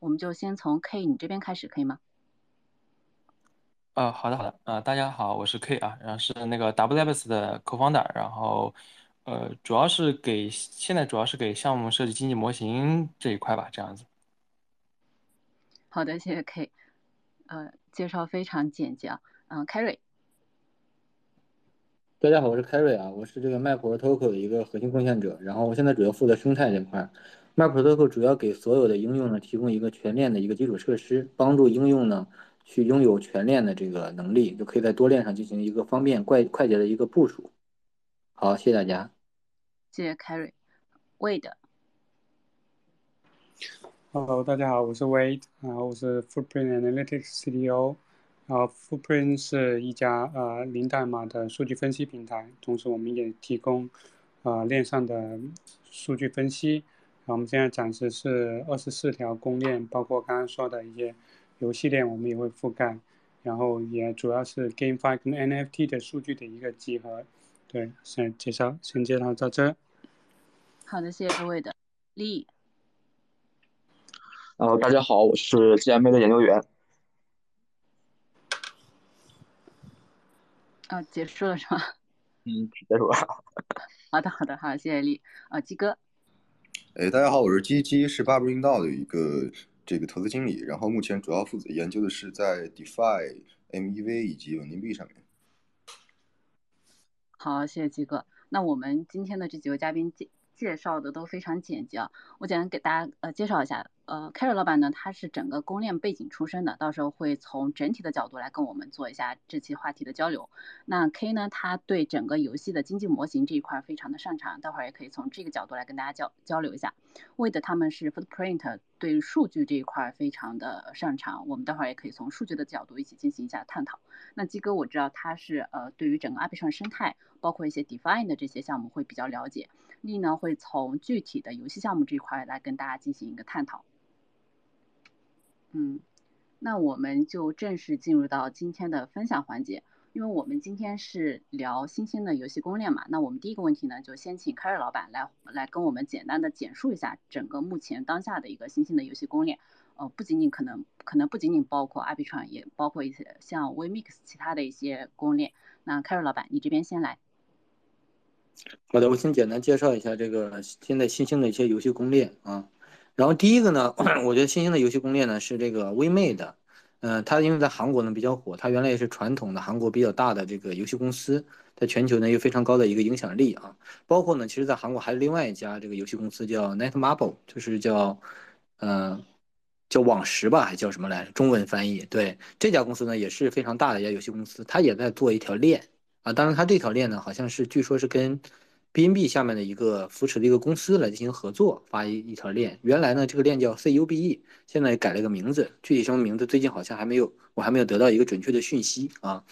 我们就先从 K 你这边开始，可以吗？啊，好的好的，啊，大家好，我是 K 啊，然后是那个 WLabs 的 co-founder，然后呃，主要是给现在主要是给项目设计经济模型这一块吧，这样子。好的，谢谢 K，呃，介绍非常简洁啊，嗯，Carry。大家好，我是 Carry 啊，我是这个 MapProtocol 的一个核心贡献者，然后我现在主要负责生态这块。MapProtocol 主要给所有的应用呢提供一个全链的一个基础设施，帮助应用呢。去拥有全链的这个能力，就可以在多链上进行一个方便、快快捷的一个部署。好，谢谢大家。谢谢 Carry。Wade。Hello，大家好，我是 Wade，然后我是 Footprint Analytics CTO。然后 Footprint 是一家呃零代码的数据分析平台，同时我们也提供啊链上的数据分析。然后我们现在展示是二十四条公链，包括刚刚说的一些。游戏链我们也会覆盖，然后也主要是 GameFi 跟 NFT 的数据的一个集合。对，先介绍，先介绍到这。好的，谢谢各位的力。呃，大家好，我是 GMA 的研究员。啊，结束了是吗？嗯，结束了。好的，好的，好，谢谢力。啊，鸡哥。哎，大家好，我是鸡鸡，是 Bubble 运道的一个。这个投资经理，然后目前主要负责研究的是在 DeFi、MEV 以及稳定币上面。好，谢谢鸡哥。那我们今天的这几位嘉宾介介绍的都非常简洁啊，我简单给大家呃介绍一下。呃，Carry 老板呢，他是整个公链背景出身的，到时候会从整体的角度来跟我们做一下这期话题的交流。那 K 呢，他对整个游戏的经济模型这一块非常的擅长，待会儿也可以从这个角度来跟大家交交流一下。Wade 他们是 Footprint 对数据这一块非常的擅长，我们待会儿也可以从数据的角度一起进行一下探讨。那鸡哥我知道他是呃对于整个 Arbitrum 生态，包括一些 Define 的这些项目会比较了解。力呢会从具体的游戏项目这一块来跟大家进行一个探讨。嗯，那我们就正式进入到今天的分享环节。因为我们今天是聊新兴的游戏攻略嘛，那我们第一个问题呢，就先请凯瑞老板来来跟我们简单的简述一下整个目前当下的一个新兴的游戏攻略。呃，不仅仅可能可能不仅仅包括 IP 创，也包括一些像 VMix 其他的一些攻略。那凯瑞老板，你这边先来。好的，我先简单介绍一下这个现在新兴的一些游戏攻略啊。然后第一个呢，我觉得新兴的游戏攻略呢是这个 WeMade，嗯，它因为在韩国呢比较火，它原来也是传统的韩国比较大的这个游戏公司，在全球呢有非常高的一个影响力啊。包括呢，其实在韩国还有另外一家这个游戏公司叫 Netmarble，就是叫，嗯，叫网石吧，还叫什么来着？中文翻译对这家公司呢也是非常大的一家游戏公司，它也在做一条链啊。当然，它这条链呢好像是据说是跟 BNB 下面的一个扶持的一个公司来进行合作，发一一条链。原来呢，这个链叫 CUBE，现在改了个名字，具体什么名字最近好像还没有，我还没有得到一个准确的讯息啊。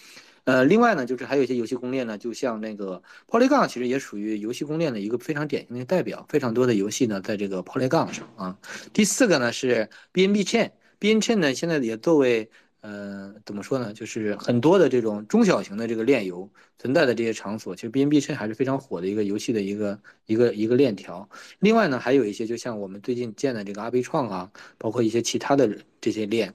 呃，另外呢，就是还有一些游戏公链呢，就像那个 Polygon，其实也属于游戏公链的一个非常典型的代表，非常多的游戏呢在这个 Polygon 上啊。第四个呢是 BNB Chain，BNB Chain 呢现在也作为呃，怎么说呢？就是很多的这种中小型的这个链游存在的这些场所，其实 BNB 圈还是非常火的一个游戏的一个一个一个链条。另外呢，还有一些就像我们最近建的这个阿贝创啊，包括一些其他的这些链，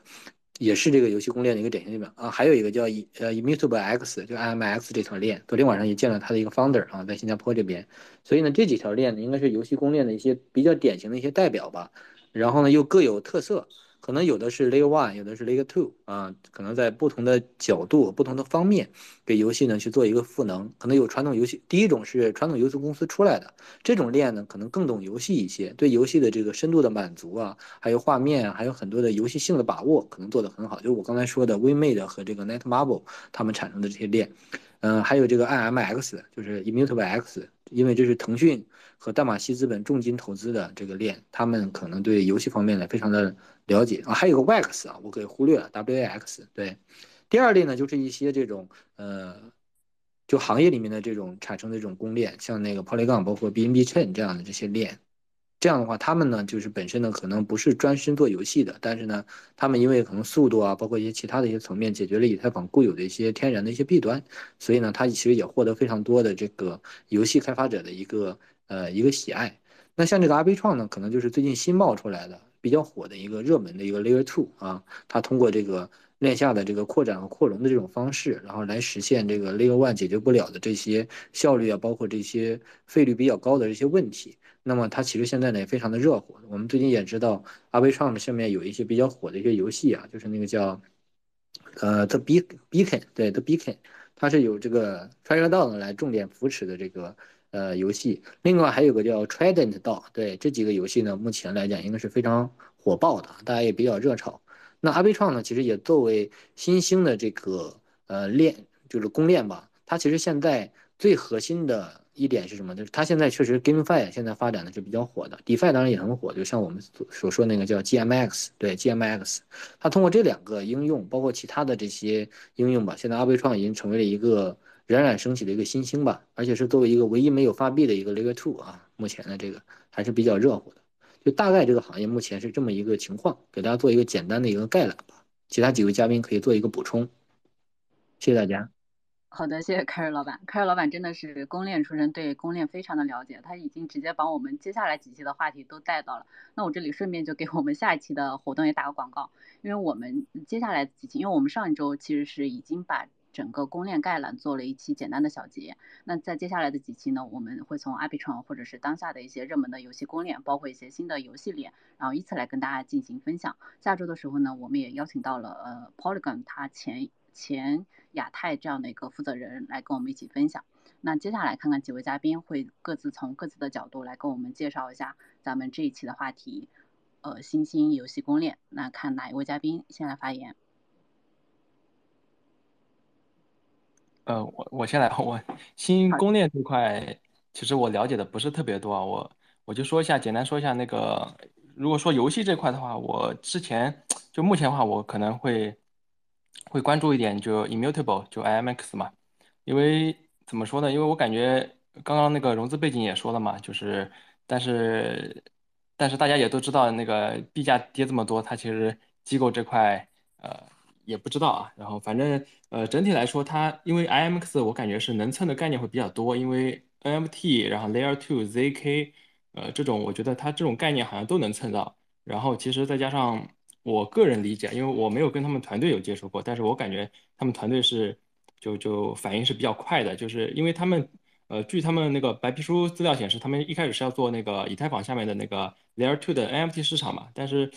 也是这个游戏公链的一个典型代表啊。还有一个叫呃 Immutable X，就 IMX 这条链，昨天晚上也见了它的一个 founder 啊，在新加坡这边。所以呢，这几条链呢，应该是游戏公链的一些比较典型的一些代表吧。然后呢，又各有特色。可能有的是 Layer One，有的是 Layer Two 啊，可能在不同的角度、不同的方面给游戏呢去做一个赋能。可能有传统游戏，第一种是传统游戏公司出来的这种链呢，可能更懂游戏一些，对游戏的这个深度的满足啊，还有画面，还有很多的游戏性的把握，可能做得很好。就是我刚才说的 WeMade 和这个 Netmarble 他们产生的这些链，嗯，还有这个 IMX，就是 Immutable X，因为这是腾讯和淡马锡资本重金投资的这个链，他们可能对游戏方面呢非常的。了解啊，还有个 WAX 啊，我给忽略了 WAX。对，第二类呢，就是一些这种呃，就行业里面的这种产生的这种公链，像那个 Polygon，包括 BNB Chain 这样的这些链。这样的话，他们呢，就是本身呢，可能不是专心做游戏的，但是呢，他们因为可能速度啊，包括一些其他的一些层面，解决了以太坊固有的一些天然的一些弊端，所以呢，它其实也获得非常多的这个游戏开发者的一个呃一个喜爱。那像这个阿贝创呢，可能就是最近新冒出来的。比较火的一个热门的一个 Layer Two 啊，它通过这个链下的这个扩展和扩容的这种方式，然后来实现这个 Layer One 解决不了的这些效率啊，包括这些费率比较高的这些问题。那么它其实现在呢也非常的热火。我们最近也知道，Arbitrum 上面有一些比较火的一些游戏啊，就是那个叫呃 The Beacon，对 The Beacon，它是有这个 Treasure DAO 来重点扶持的这个。呃，游戏，另外还有个叫 Trident 道，对这几个游戏呢，目前来讲应该是非常火爆的，大家也比较热炒。那阿贝创呢，其实也作为新兴的这个呃链，就是公链吧，它其实现在最核心的一点是什么？就是它现在确实 GameFi 现在发展的是比较火的，DeFi 当然也很火，就像我们所所说那个叫 GMX，对 GMX，它通过这两个应用，包括其他的这些应用吧，现在阿贝创已经成为了一个。冉冉升起的一个新星吧，而且是作为一个唯一没有发币的一个 Layer Two 啊，目前的这个还是比较热火的。就大概这个行业目前是这么一个情况，给大家做一个简单的一个概览吧。其他几位嘉宾可以做一个补充，谢谢大家。好的，谢谢凯瑞老板。凯瑞老板真的是公链出身，对公链非常的了解，他已经直接把我们接下来几期的话题都带到了。那我这里顺便就给我们下一期的活动也打个广告，因为我们接下来几期，因为我们上一周其实是已经把。整个公链概览做了一期简单的小结，那在接下来的几期呢，我们会从 Arbitrum 或者是当下的一些热门的游戏公链，包括一些新的游戏链，然后依次来跟大家进行分享。下周的时候呢，我们也邀请到了呃 Polygon 它前前亚太这样的一个负责人来跟我们一起分享。那接下来看看几位嘉宾会各自从各自的角度来跟我们介绍一下咱们这一期的话题，呃新兴游戏公链。那看哪一位嘉宾先来发言？呃，我我先来，我新公链这块，其实我了解的不是特别多啊，我我就说一下，简单说一下那个，如果说游戏这块的话，我之前就目前的话，我可能会会关注一点，就 Immutable，就 IMX 嘛，因为怎么说呢？因为我感觉刚刚那个融资背景也说了嘛，就是但是但是大家也都知道，那个币价跌这么多，它其实机构这块呃。也不知道啊，然后反正呃整体来说，它因为 IMX 我感觉是能蹭的概念会比较多，因为 NFT 然后 Layer Two ZK 呃这种我觉得它这种概念好像都能蹭到，然后其实再加上我个人理解，因为我没有跟他们团队有接触过，但是我感觉他们团队是就就反应是比较快的，就是因为他们呃据他们那个白皮书资料显示，他们一开始是要做那个以太坊下面的那个 Layer Two 的 NFT 市场嘛，但是。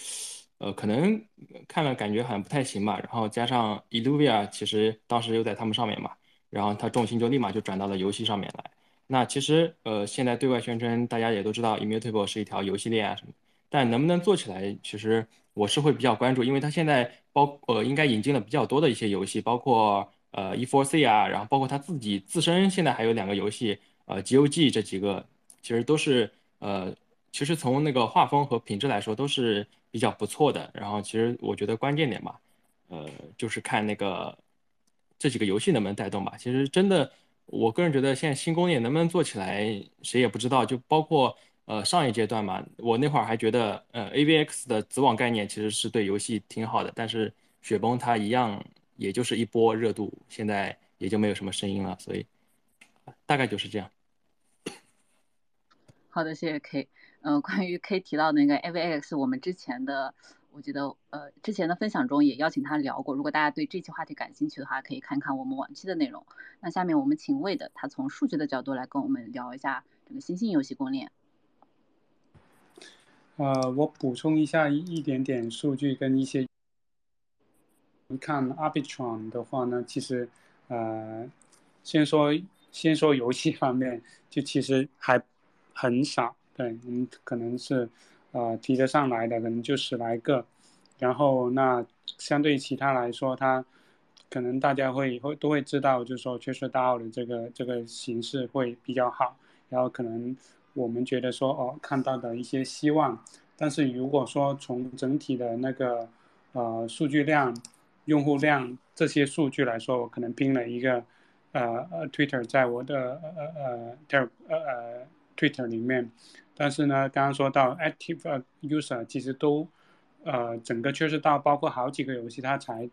呃，可能看了感觉好像不太行吧，然后加上 Illuvia 其实当时又在他们上面嘛，然后他重心就立马就转到了游戏上面来。那其实呃，现在对外宣称大家也都知道，Immutable 是一条游戏链啊什么，但能不能做起来，其实我是会比较关注，因为它现在包呃应该引进了比较多的一些游戏，包括呃 E4C 啊，然后包括它自己自身现在还有两个游戏，呃 GOG 这几个其实都是呃。其实从那个画风和品质来说都是比较不错的。然后其实我觉得关键点吧，呃，就是看那个这几个游戏能不能带动吧。其实真的，我个人觉得现在新工业能不能做起来，谁也不知道。就包括呃上一阶段嘛，我那会儿还觉得呃 AVX 的子网概念其实是对游戏挺好的，但是雪崩它一样也就是一波热度，现在也就没有什么声音了。所以大概就是这样。好的，谢谢 K。嗯，关于 K 提到那个 AVX，我们之前的，我觉得呃之前的分享中也邀请他聊过。如果大家对这期话题感兴趣的话，可以看看我们往期的内容。那下面我们请魏的，他从数据的角度来跟我们聊一下这个新兴游戏公链。呃，我补充一下一点点数据跟一些，你看 Arbitrum 的话呢，其实呃，先说先说游戏方面，就其实还很少。对，我们可能是，呃，提得上来的可能就十来个，然后那相对于其他来说，它可能大家会会都会知道，就是说确实大奥的这个这个形式会比较好，然后可能我们觉得说哦看到的一些希望，但是如果说从整体的那个呃数据量、用户量这些数据来说，我可能拼了一个呃呃 Twitter 在我的呃呃呃呃 Twitter 里面。但是呢，刚刚说到 active user 其实都，呃，整个确实到包括好几个游戏，它才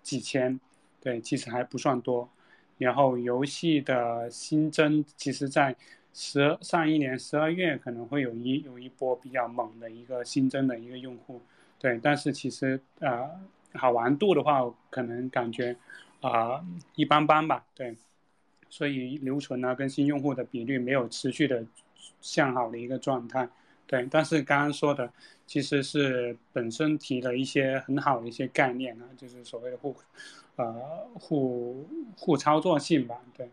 几千，对，其实还不算多。然后游戏的新增，其实在十上一年十二月可能会有一有一波比较猛的一个新增的一个用户，对，但是其实呃好玩度的话，可能感觉啊一般般吧，对，所以留存啊跟新用户的比率没有持续的向好的一个状态，对，但是刚刚说的其实是本身提了一些很好的一些概念啊，就是所谓的互呃互互操作性吧，对，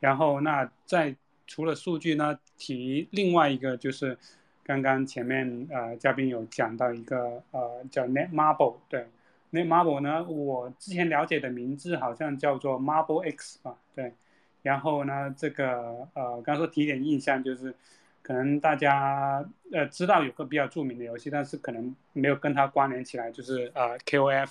然后那在。除了数据呢，提另外一个就是刚刚前面呃嘉宾有讲到一个呃叫 Netmarble，对，Netmarble 呢，我之前了解的名字好像叫做 Marble X 吧，对，然后呢这个呃刚说提点印象就是可能大家呃知道有个比较著名的游戏，但是可能没有跟它关联起来，就是呃 KOF，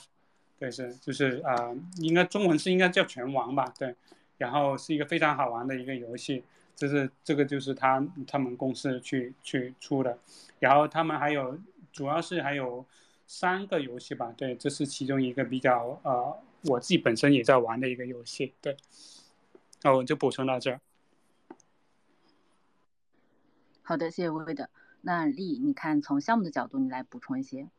对是就是呃应该中文是应该叫拳王吧，对，然后是一个非常好玩的一个游戏。这是这个就是他他们公司去去出的，然后他们还有主要是还有三个游戏吧，对，这是其中一个比较呃我自己本身也在玩的一个游戏，对，那我就补充到这儿。好的，谢谢薇薇的。那丽，你看从项目的角度，你来补充一些。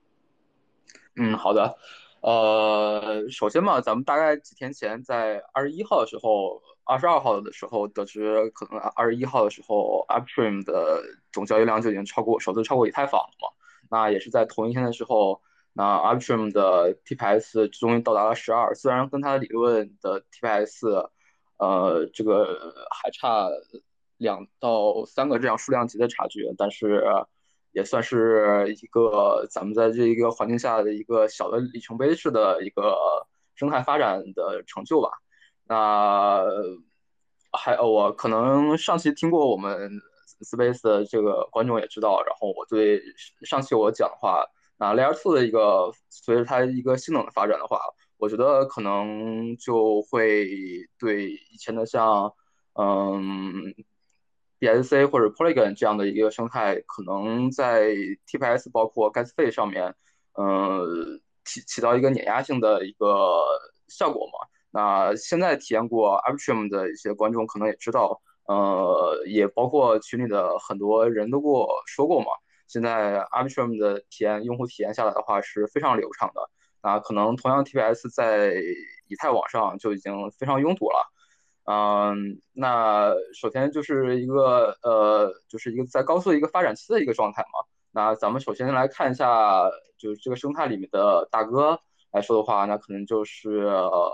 嗯，好的。呃，首先嘛，咱们大概几天前在二十一号的时候。二十二号的时候得知，可能二十一号的时候，Upstream 的总交易量就已经超过首次超过以太坊了嘛。那也是在同一天的时候，那 Upstream 的 TPS 终于到达了十二，虽然跟它理论的 TPS，呃，这个还差两到三个这样数量级的差距，但是也算是一个咱们在这一个环境下的一个小的里程碑式的一个生态发展的成就吧。那还我可能上期听过我们 Space 的这个观众也知道，然后我对上期我讲的话，那 Layer Two 的一个随着它一个性能的发展的话，我觉得可能就会对以前的像嗯 BSC 或者 Polygon 这样的一个生态，可能在 TPS 包括 Gas 费上面，嗯起起到一个碾压性的一个效果嘛。那现在体验过 Upstream 的一些观众可能也知道，呃，也包括群里的很多人都跟我说过嘛。现在 Upstream 的体验，用户体验下来的话是非常流畅的。那可能同样 TPS 在以太网上就已经非常拥堵了。嗯，那首先就是一个呃，就是一个在高速一个发展期的一个状态嘛。那咱们首先来看一下，就是这个生态里面的大哥来说的话，那可能就是。呃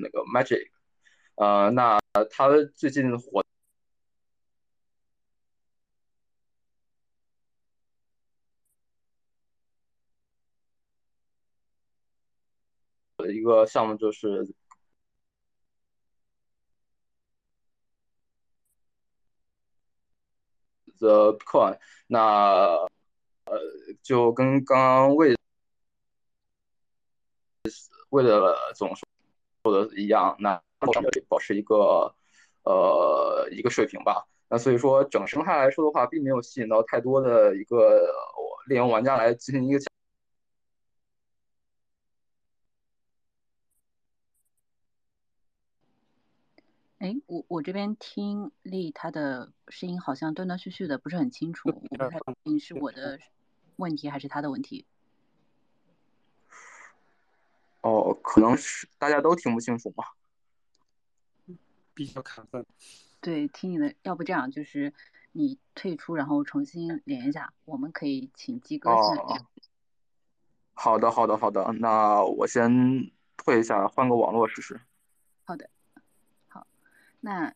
那个 Magic，呃，那他最近火的一个项目就是 The Coin，那呃，就跟刚刚为为了总说。做的一样，那保持一个呃一个水平吧。那所以说，整生态来说的话，并没有吸引到太多的一个猎鹰玩家来进行一个。哎，我我这边听力他的声音好像断断续续的，不是很清楚，我不太确定是我的问题还是他的问题。哦，可能是大家都听不清楚嘛，比较卡顿。对，听你的，要不这样，就是你退出，然后重新连一下，我们可以请鸡哥先来。好的，好的，好的，那我先退一下，换个网络试试。好的，好，那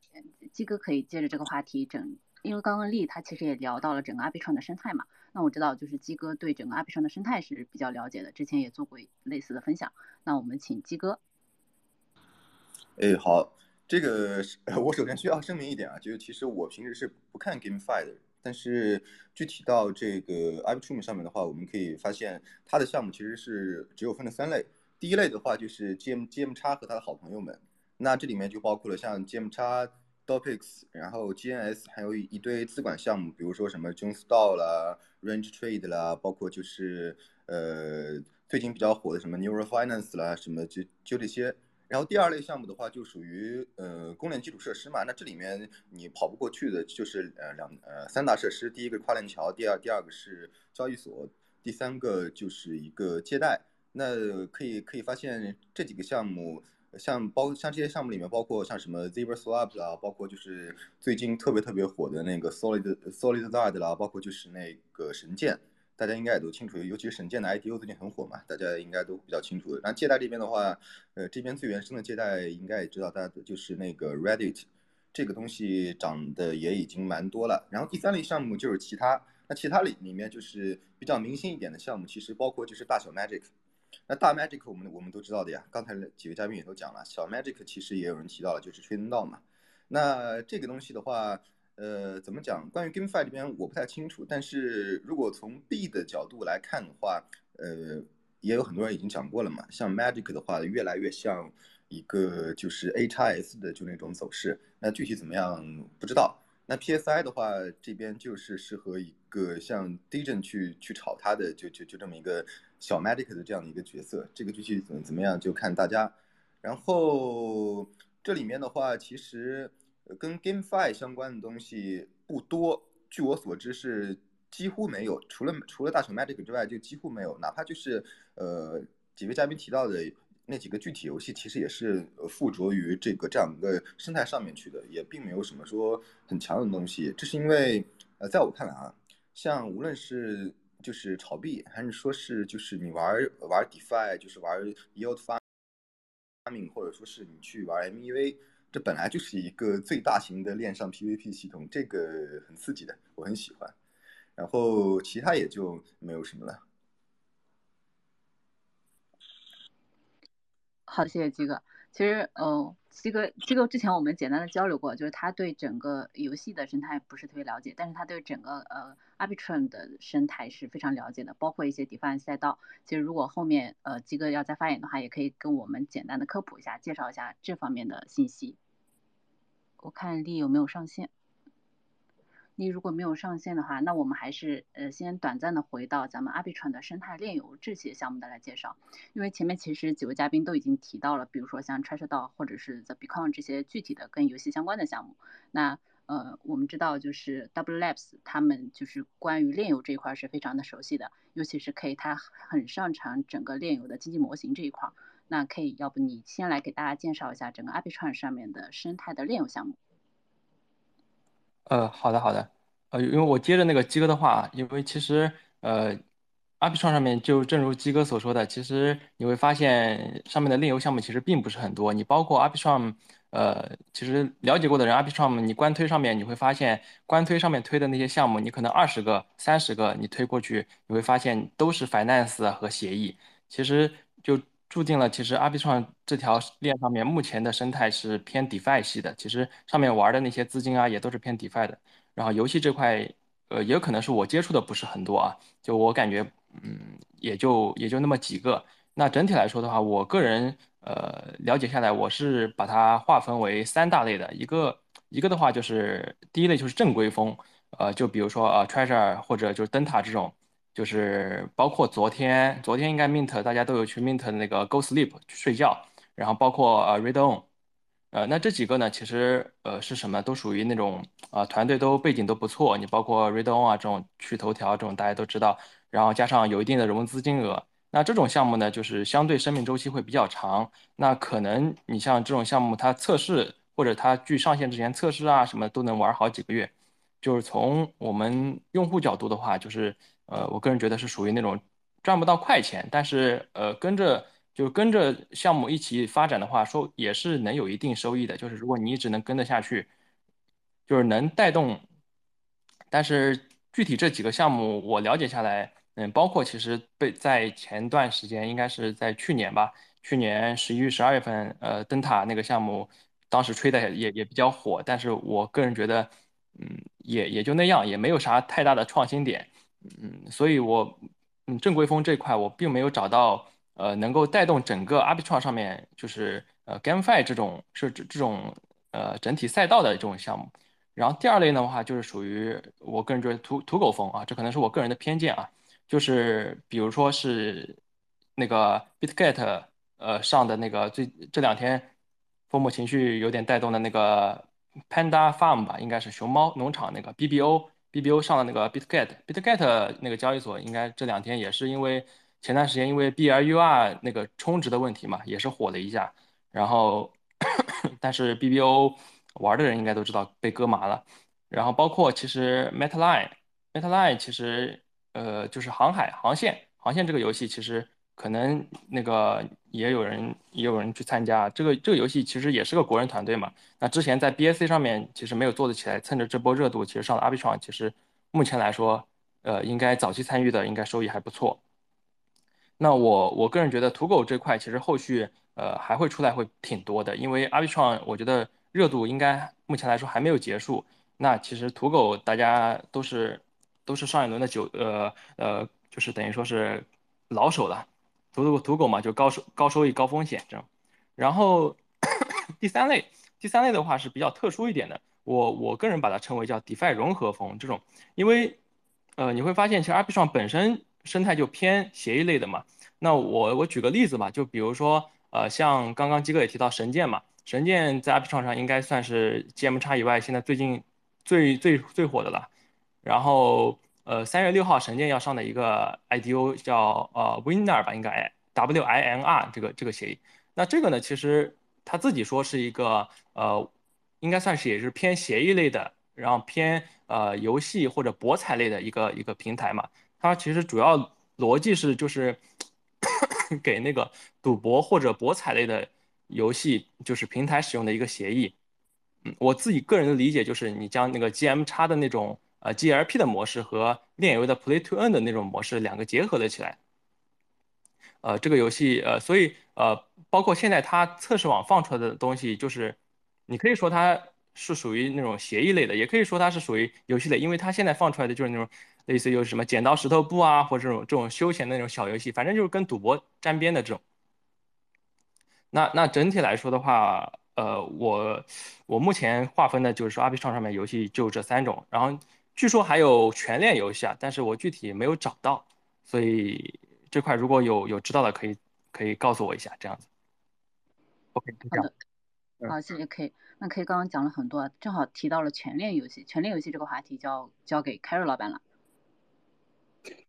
鸡哥可以接着这个话题整，因为刚刚丽他其实也聊到了整个阿比创的生态嘛。那我知道，就是鸡哥对整个阿比上的生态是比较了解的，之前也做过类似的分享。那我们请鸡哥。哎，好，这个 我首先需要声明一点啊，就是其实我平时是不看 GameFi 的，但是具体到这个 a p t r e m 上面的话，我们可以发现它的项目其实是只有分了三类。第一类的话就是 GM GM 叉和他的好朋友们，那这里面就包括了像 GM 叉。Dopex，然后 GNS 还有一堆资管项目，比如说什么 Junestall 啦、Range Trade 啦，包括就是呃最近比较火的什么 Neural Finance 啦，什么就就这些。然后第二类项目的话，就属于呃公链基础设施嘛。那这里面你跑不过去的就是呃两呃三大设施，第一个跨链桥，第二第二个是交易所，第三个就是一个借贷。那可以可以发现这几个项目，像包像这些项目里面，包括像什么 Zebra Swap 啊，包括就是最近特别特别火的那个 Solid Solidity 啦，包括就是那个神剑。大家应该也都清楚，尤其是神剑的 IDO 最近很火嘛，大家应该都比较清楚。然后借贷这边的话，呃，这边最原生的借贷应该也知道，大家就是那个 Reddit，这个东西涨的也已经蛮多了。然后第三类项目就是其他，那其他里里面就是比较明星一点的项目，其实包括就是大小 Magic。那大 Magic 我们我们都知道的呀，刚才几位嘉宾也都讲了，小 Magic 其实也有人提到了，就是 Trading DAO 嘛。那这个东西的话。呃，怎么讲？关于 GameFi 这边我不太清楚，但是如果从币的角度来看的话，呃，也有很多人已经讲过了嘛。像 Magic 的话，越来越像一个就是 A 叉 S 的就那种走势。那具体怎么样不知道。那 PSI 的话，这边就是适合一个像 Degen 去去炒它的，就就就这么一个小 Magic 的这样的一个角色。这个具体怎么怎么样就看大家。然后这里面的话，其实。跟 GameFi 相关的东西不多，据我所知是几乎没有，除了除了大小 Magic 之外，就几乎没有。哪怕就是呃几位嘉宾提到的那几个具体游戏，其实也是附着于这个这样一个生态上面去的，也并没有什么说很强的东西。这是因为呃在我看来啊，像无论是就是炒币，还是说是就是你玩玩 DeFi，就是玩 Yield Farming，或者说是你去玩 MEV。这本来就是一个最大型的链上 PVP 系统，这个很刺激的，我很喜欢。然后其他也就没有什么了。好，谢谢鸡哥。其实，呃，鸡哥，鸡哥之前我们简单的交流过，就是他对整个游戏的生态不是特别了解，但是他对整个呃 Arbitrum 的生态是非常了解的，包括一些 DeFi 赛道。其实如果后面呃鸡哥要再发言的话，也可以跟我们简单的科普一下，介绍一下这方面的信息。我看力有没有上线，你如果没有上线的话，那我们还是呃先短暂的回到咱们阿比川的生态链游这些项目的来介绍，因为前面其实几位嘉宾都已经提到了，比如说像 Treasure 岛或者是 The Beacon 这些具体的跟游戏相关的项目。那呃我们知道就是 Double Labs 他们就是关于链游这一块是非常的熟悉的，尤其是 K 他很擅长整个链游的经济模型这一块。那 K，要不你先来给大家介绍一下整个 a p i t r o n 上面的生态的链游项目。呃，好的，好的。呃，因为我接着那个鸡哥的话，因为其实呃 a p i t r o n 上面就正如鸡哥所说的，其实你会发现上面的链游项目其实并不是很多。你包括 a p i t r o n 呃，其实了解过的人 a p i t r o n 你官推上面你会发现，官推上面推的那些项目，你可能二十个、三十个你推过去，你会发现都是 finance 和协议。其实就注定了，其实阿比创这条链上面目前的生态是偏 DeFi 系的。其实上面玩的那些资金啊，也都是偏 DeFi 的。然后游戏这块，呃，也可能是我接触的不是很多啊。就我感觉，嗯，也就也就那么几个。那整体来说的话，我个人呃了解下来，我是把它划分为三大类的。一个一个的话，就是第一类就是正规风，呃，就比如说呃 Treasure 或者就是灯塔这种。就是包括昨天，昨天应该 mint 大家都有去 mint 那个 go sleep 去睡觉，然后包括呃 read on，呃那这几个呢，其实呃是什么，都属于那种啊团队都背景都不错，你包括 read on 啊这种去头条这种大家都知道，然后加上有一定的融资金额，那这种项目呢就是相对生命周期会比较长，那可能你像这种项目它测试或者它距上线之前测试啊什么都能玩好几个月，就是从我们用户角度的话就是。呃，我个人觉得是属于那种赚不到快钱，但是呃，跟着就跟着项目一起发展的话，说也是能有一定收益的。就是如果你一直能跟得下去，就是能带动。但是具体这几个项目我了解下来，嗯，包括其实被在前段时间，应该是在去年吧，去年十一月、十二月份，呃，灯塔那个项目，当时吹的也也比较火，但是我个人觉得，嗯，也也就那样，也没有啥太大的创新点。嗯，所以我嗯正规风这块我并没有找到呃能够带动整个 Arbitrum 上面就是呃 GameFi 这种是这这种呃整体赛道的这种项目。然后第二类的话就是属于我个人觉得土土狗风啊，这可能是我个人的偏见啊，就是比如说是那个 BitGet，呃上的那个最这两天风魔情绪有点带动的那个 Panda Farm 吧，应该是熊猫农场那个 BBO BBO 上的那个 Bitget Bitget 那个交易所，应该这两天也是因为前段时间因为 BRUR 那个充值的问题嘛，也是火了一下。然后，但是 BBO 玩的人应该都知道被割麻了。然后包括其实 Metaline，Metaline 其实呃就是航海航线航线这个游戏，其实可能那个也有人也有人去参加。这个这个游戏其实也是个国人团队嘛。那之前在 BSC 上面其实没有做得起来，趁着这波热度，其实上了 Arbitron，其实目前来说，呃，应该早期参与的应该收益还不错。那我我个人觉得土狗这块其实后续呃还会出来会挺多的，因为 Arbitron 我觉得热度应该目前来说还没有结束。那其实土狗大家都是都是上一轮的九呃呃，就是等于说是老手了，土狗土狗嘛，就高收高收益高风险这种。然后第三类第三类的话是比较特殊一点的，我我个人把它称为叫 DeFi 融合风这种，因为呃你会发现其实 Arbitron 本身生态就偏协议类的嘛。那我我举个例子吧，就比如说呃像刚刚基哥也提到神剑嘛，神剑在 Arbitron 上应该算是 GMX 以外现在最近。最最最火的了，然后呃三月六号神剑要上的一个 IDO 叫呃 Winner 吧，应该 W I N R 这个这个协议。那这个呢，其实他自己说是一个呃，应该算是也是偏协议类的，然后偏呃游戏或者博彩类的一个一个平台嘛。它其实主要逻辑是就是 给那个赌博或者博彩类的游戏就是平台使用的一个协议。嗯，我自己个人的理解就是，你将那个 GM 叉的那种呃 GLP 的模式和链游的 Play to Earn 的那种模式两个结合了起来。呃，这个游戏呃，所以呃，包括现在它测试网放出来的东西，就是你可以说它是属于那种协议类的，也可以说它是属于游戏类，因为它现在放出来的就是那种类似于什么剪刀石头布啊，或者这种这种休闲的那种小游戏，反正就是跟赌博沾边的这种。那那整体来说的话。呃，我我目前划分的就是说，Arbitrum 上面游戏就这三种，然后据说还有全链游戏啊，但是我具体没有找到，所以这块如果有有知道的，可以可以告诉我一下，这样子。OK，好的，好，谢谢 K。那 K 刚刚讲了很多，正好提到了全链游戏，全链游戏这个话题交交给 Carry 老板了。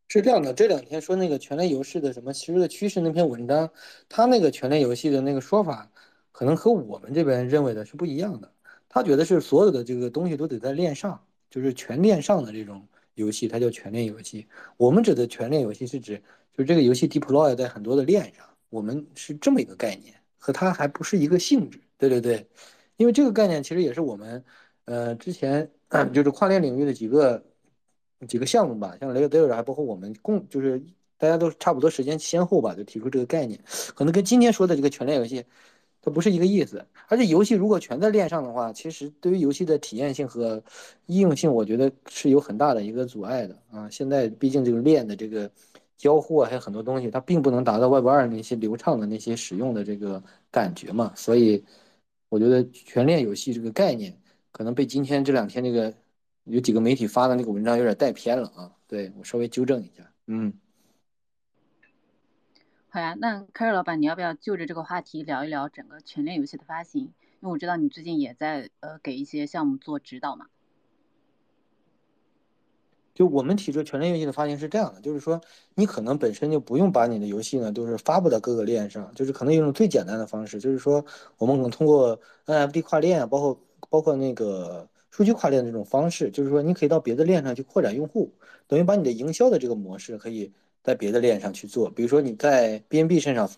是这样的，这两天说那个全链游戏的什么其实的趋势那篇文章，他那个全链游戏的那个说法。可能和我们这边认为的是不一样的。他觉得是所有的这个东西都得在链上，就是全链上的这种游戏，它叫全链游戏。我们指的全链游戏是指，就是这个游戏 deploy 在很多的链上，我们是这么一个概念，和它还不是一个性质。对对对，因为这个概念其实也是我们，呃，之前 就是跨链领域的几个几个项目吧，像雷 a y 还包括我们共，就是大家都差不多时间先后吧，就提出这个概念，可能跟今天说的这个全链游戏。它不是一个意思，而且游戏如果全在链上的话，其实对于游戏的体验性和应用性，我觉得是有很大的一个阻碍的啊。现在毕竟这个链的这个交互啊还有很多东西，它并不能达到 Web 二那些流畅的那些使用的这个感觉嘛。所以我觉得全链游戏这个概念可能被今天这两天那个有几个媒体发的那个文章有点带偏了啊。对我稍微纠正一下，嗯。好呀，那凯瑞老板，你要不要就着这个话题聊一聊整个全链游戏的发行？因为我知道你最近也在呃给一些项目做指导嘛。就我们提出全链游戏的发行是这样的，就是说你可能本身就不用把你的游戏呢都是发布到各个链上，就是可能有一种最简单的方式，就是说我们可能通过 NFT 跨链啊，包括包括那个数据跨链这种方式，就是说你可以到别的链上去扩展用户，等于把你的营销的这个模式可以。在别的链上去做，比如说你在 BNB 身上，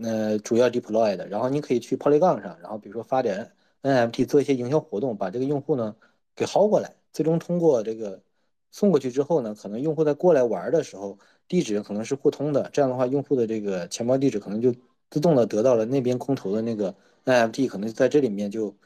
呃，主要 deploy 的，然后你可以去 Polygon 上，然后比如说发点 NFT 做一些营销活动，把这个用户呢给薅过来，最终通过这个送过去之后呢，可能用户在过来玩的时候，地址可能是互通的，这样的话，用户的这个钱包地址可能就自动的得到了那边空投的那个 NFT，可能在这里面就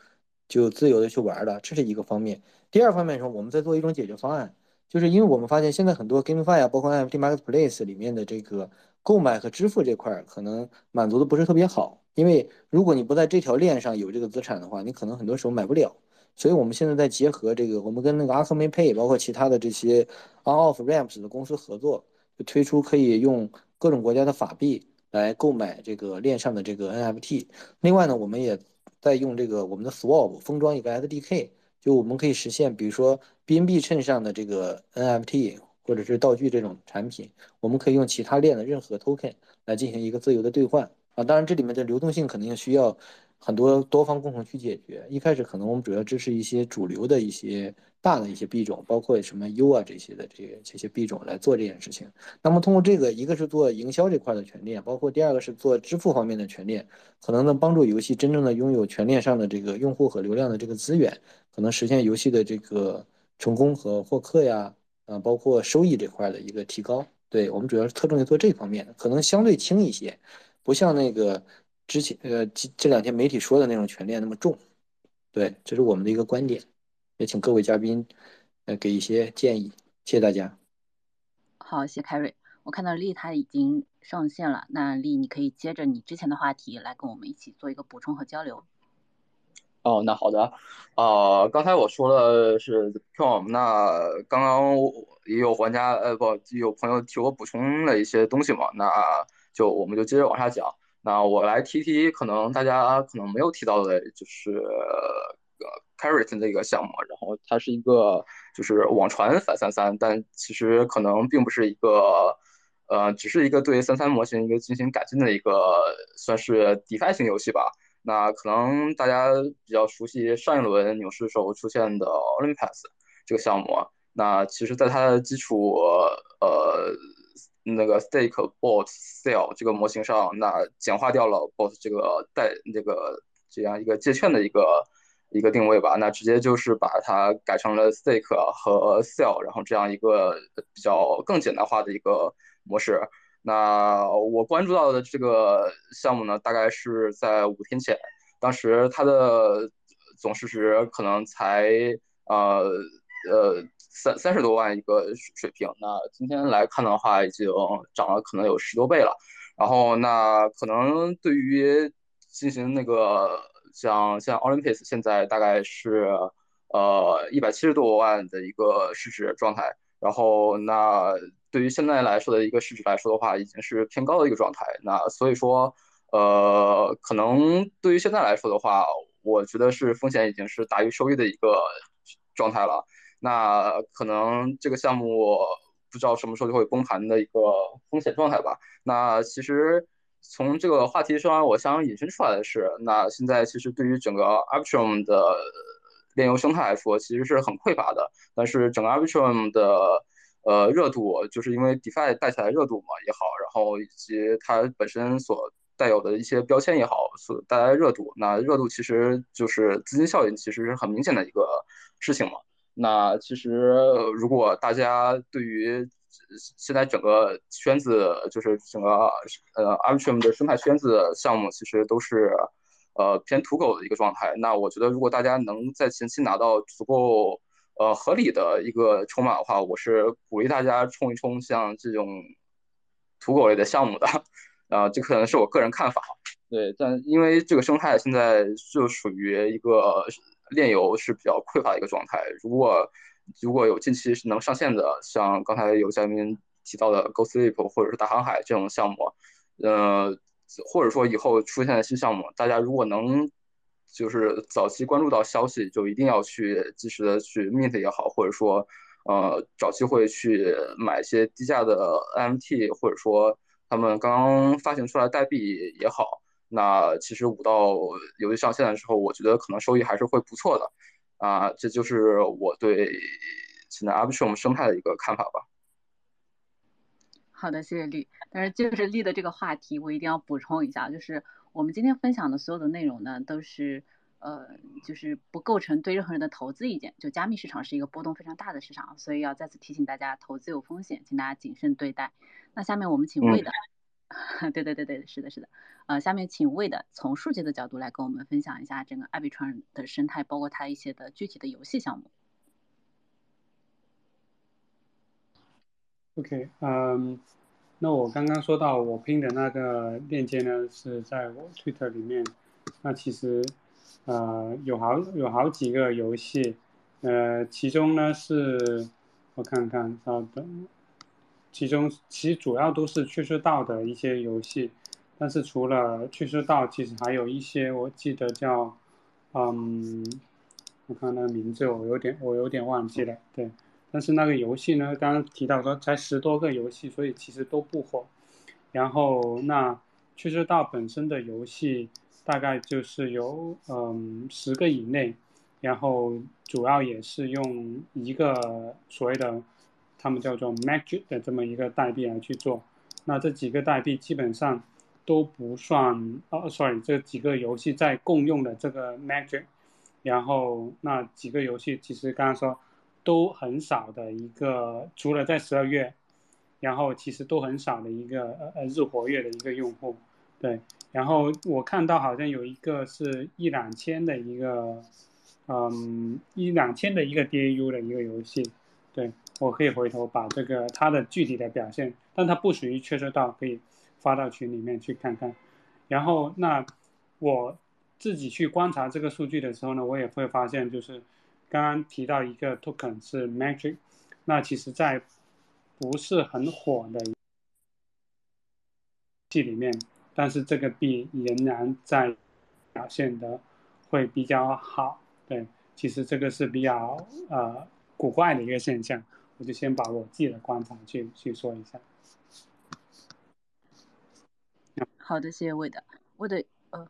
就自由的去玩了，这是一个方面。第二方面说，我们在做一种解决方案。就是因为我们发现现在很多 GameFi 啊，包括 NFT Marketplace 里面的这个购买和支付这块儿，可能满足的不是特别好。因为如果你不在这条链上有这个资产的话，你可能很多时候买不了。所以我们现在在结合这个，我们跟那个 a k m e Pay，包括其他的这些 On-Off Ramps 的公司合作，就推出可以用各种国家的法币来购买这个链上的这个 NFT。另外呢，我们也在用这个我们的 Swap 封装一个 SDK，就我们可以实现，比如说 BNB 衬上的这个 NFT 或者是道具这种产品，我们可以用其他链的任何 Token 来进行一个自由的兑换啊。当然，这里面的流动性肯定需要。很多多方共同去解决。一开始可能我们主要支持一些主流的一些大的一些币种，包括什么 U 啊这些的这些这些币种来做这件事情。那么通过这个，一个是做营销这块的全链，包括第二个是做支付方面的全链，可能能帮助游戏真正的拥有全链上的这个用户和流量的这个资源，可能实现游戏的这个成功和获客呀，啊，包括收益这块的一个提高。对我们主要是侧重于做这方面的，可能相对轻一些，不像那个。之前呃，这这两天媒体说的那种权链那么重，对，这是我们的一个观点，也请各位嘉宾呃给一些建议，谢谢大家。好，谢谢凯瑞，我看到丽她已经上线了，那丽你可以接着你之前的话题来跟我们一起做一个补充和交流。哦，那好的，呃，刚才我说的是 Prom，那刚刚也有玩家呃不有朋友替我补充了一些东西嘛，那就我们就接着往下讲。那我来提提，可能大家可能没有提到的，就是呃，Carrot 这个项目，然后它是一个就是网传反三三，但其实可能并不是一个，呃，只是一个对三三模型一个进行改进的一个算是 DeFi 型游戏吧。那可能大家比较熟悉上一轮牛市时候出现的 Olympus 这个项目，那其实在它的基础，呃。那个 stake bot sell 这个模型上，那简化掉了 bot 这个代这个这样一个借券的一个一个定位吧，那直接就是把它改成了 stake 和 sell，然后这样一个比较更简单化的一个模式。那我关注到的这个项目呢，大概是在五天前，当时它的总市值可能才呃呃。三三十多万一个水平，那今天来看的话，已经涨了可能有十多倍了。然后那可能对于进行那个像像 Olympus 现在大概是呃一百七十多万的一个市值状态。然后那对于现在来说的一个市值来说的话，已经是偏高的一个状态。那所以说呃可能对于现在来说的话，我觉得是风险已经是大于收益的一个状态了。那可能这个项目不知道什么时候就会崩盘的一个风险状态吧。那其实从这个话题上，我想引申出来的是，那现在其实对于整个 Arbitrum 的炼油生态来说，其实是很匮乏的。但是整个 Arbitrum 的呃热度，就是因为 DeFi 带起来热度嘛也好，然后以及它本身所带有的一些标签也好，所带来热度，那热度其实就是资金效应，其实是很明显的一个事情嘛。那其实，如果大家对于现在整个圈子，就是整个呃 Arbitrum 的生态圈子项目，其实都是呃偏土狗的一个状态。那我觉得，如果大家能在前期拿到足够呃合理的一个筹码的话，我是鼓励大家冲一冲像这种土狗类的项目的。啊，这可能是我个人看法。对，但因为这个生态现在就属于一个。炼油是比较匮乏的一个状态。如果如果有近期能上线的，像刚才有嘉宾提到的 Go Sleep 或者是大航海这种项目，呃，或者说以后出现的新项目，大家如果能就是早期关注到消息，就一定要去及时的去 mint 也好，或者说呃找机会去买一些低价的 NFT，或者说他们刚发行出来代币也好。那其实五到游戏上线的时候，我觉得可能收益还是会不错的，啊，这就是我对现在 Arbitrum 生态的一个看法吧。好的，谢谢丽。但是就是丽的这个话题，我一定要补充一下，就是我们今天分享的所有的内容呢，都是呃，就是不构成对任何人的投资意见。就加密市场是一个波动非常大的市场，所以要再次提醒大家，投资有风险，请大家谨慎对待。那下面我们请魏的。对对对对，是的，是的，呃，下面请魏的从数据的角度来跟我们分享一下整个 Arbitrum 的生态，包括它一些的具体的游戏项目。OK，嗯，那我刚刚说到我拼的那个链接呢，是在我 Twitter 里面。那其实，呃，有好有好几个游戏，呃，其中呢是，我看看，稍等。其中其实主要都是确实道的一些游戏，但是除了去世道，其实还有一些，我记得叫，嗯，我看那个名字，我有点我有点忘记了，对。但是那个游戏呢，刚刚提到说才十多个游戏，所以其实都不火。然后那去世道本身的游戏大概就是有嗯十个以内，然后主要也是用一个所谓的他们叫做 Magic 的这么一个代币来去做。那这几个代币基本上都不算，哦，sorry，这几个游戏在共用的这个 Magic，然后那几个游戏其实刚刚说。都很少的一个，除了在十二月，然后其实都很少的一个呃呃日活跃的一个用户，对。然后我看到好像有一个是一两千的一个，嗯，一两千的一个 DAU 的一个游戏，对我可以回头把这个它的具体的表现，但它不属于确实到可以发到群里面去看看。然后那我自己去观察这个数据的时候呢，我也会发现就是。刚刚提到一个 token 是 Magic，那其实，在不是很火的币里面，但是这个币仍然在表现的会比较好。对，其实这个是比较呃古怪的一个现象。我就先把我自己的观察去去说一下。好的，谢谢魏的，魏的呃，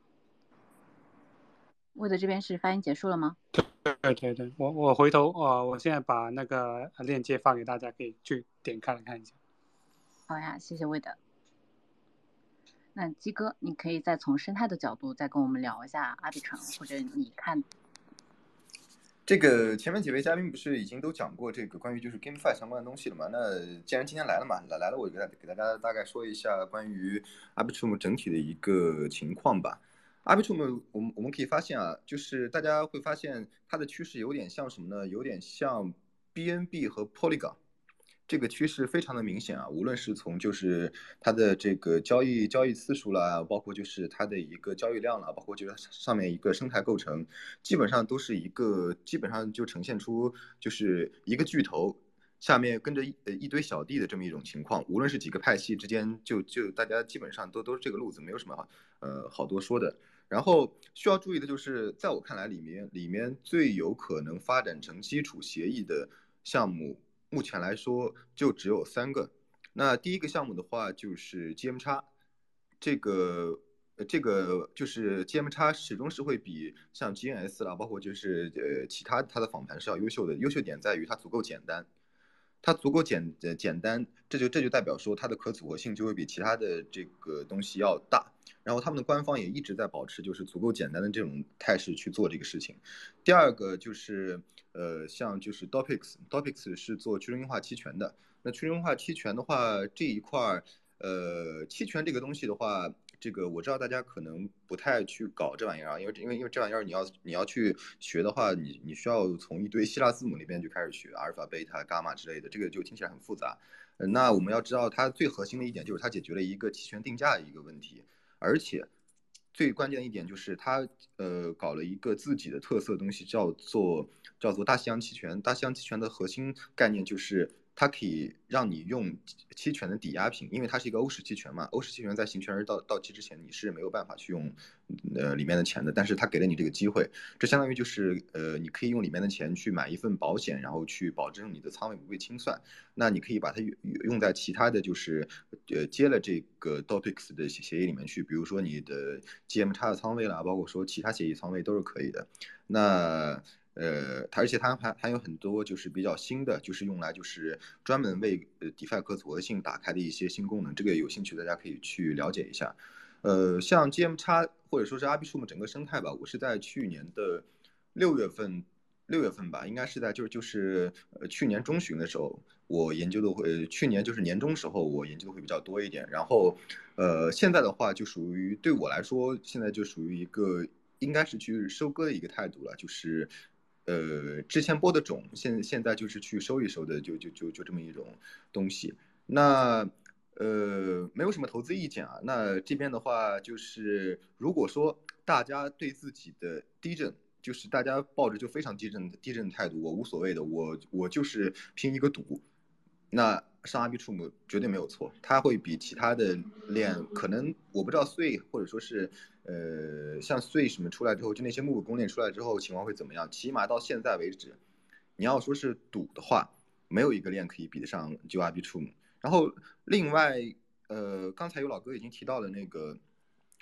魏的这边是发言结束了吗？对对对，我我回头啊，我现在把那个链接发给大家，可以去点开来看一下。好呀，谢谢魏的。那鸡哥，你可以再从生态的角度再跟我们聊一下阿比城，或者你看这个前面几位嘉宾不是已经都讲过这个关于就是 GameFi 相关的东西了吗？那既然今天来了嘛，来来了，我就给大给大家大概说一下关于 Arbitrum 整体的一个情况吧。Arbitrum，我们我们可以发现啊，就是大家会发现它的趋势有点像什么呢？有点像 BNB 和 Polygon，这个趋势非常的明显啊。无论是从就是它的这个交易交易次数啦，包括就是它的一个交易量啦，包括就是上面一个生态构成，基本上都是一个基本上就呈现出就是一个巨头下面跟着一呃一堆小弟的这么一种情况。无论是几个派系之间，就就大家基本上都都是这个路子，没有什么呃好多说的。然后需要注意的就是，在我看来，里面里面最有可能发展成基础协议的项目，目前来说就只有三个。那第一个项目的话就是 GM 叉，这个这个就是 GM 叉始终是会比像 GNS 啦，包括就是呃其他它的访谈是要优秀的。优秀点在于它足够简单。它足够简简单，这就这就代表说它的可组合性就会比其他的这个东西要大。然后他们的官方也一直在保持就是足够简单的这种态势去做这个事情。第二个就是呃像就是 Dopix，Dopix 是做去中心化期权的。那去中心化期权的话这一块儿呃期权这个东西的话。这个我知道大家可能不太去搞这玩意儿啊，因为因为因为这玩意儿你要你要去学的话，你你需要从一堆希腊字母那边就开始学阿尔法、贝塔、伽马之类的，这个就听起来很复杂。那我们要知道它最核心的一点就是它解决了一个期权定价的一个问题，而且最关键的一点就是他呃搞了一个自己的特色东西，叫做叫做大西洋期权。大西洋期权的核心概念就是。它可以让你用期权的抵押品，因为它是一个欧式期权嘛。欧式期权在行权日到到期之前，你是没有办法去用，呃，里面的钱的。但是它给了你这个机会，这相当于就是，呃，你可以用里面的钱去买一份保险，然后去保证你的仓位不被清算。那你可以把它用用在其他的就是，呃，接了这个 Dopix 的协议里面去，比如说你的 GM 叉的仓位啦，包括说其他协议仓位都是可以的。那。呃，它而且它还还有很多就是比较新的，就是用来就是专门为呃 DeFi 可组合性打开的一些新功能。这个有兴趣大家可以去了解一下。呃，像 GM 叉或者说是 Arbitrum 整个生态吧，我是在去年的六月份，六月份吧，应该是在就是就是呃去年中旬的时候，我研究的会，去年就是年终时候我研究的会比较多一点。然后，呃，现在的话就属于对我来说，现在就属于一个应该是去收割的一个态度了，就是。呃，之前播的种，现现在就是去收一收的，就就就就这么一种东西。那呃，没有什么投资意见啊。那这边的话，就是如果说大家对自己的低震，就是大家抱着就非常低震低震态度，我无所谓的，我我就是拼一个赌。那上 Arbitrum 绝对没有错，它会比其他的链可能我不知道碎或者说是呃像碎什么出来之后，就那些木公链出来之后情况会怎么样？起码到现在为止，你要说是赌的话，没有一个链可以比得上就 Arbitrum。然后另外呃刚才有老哥已经提到了那个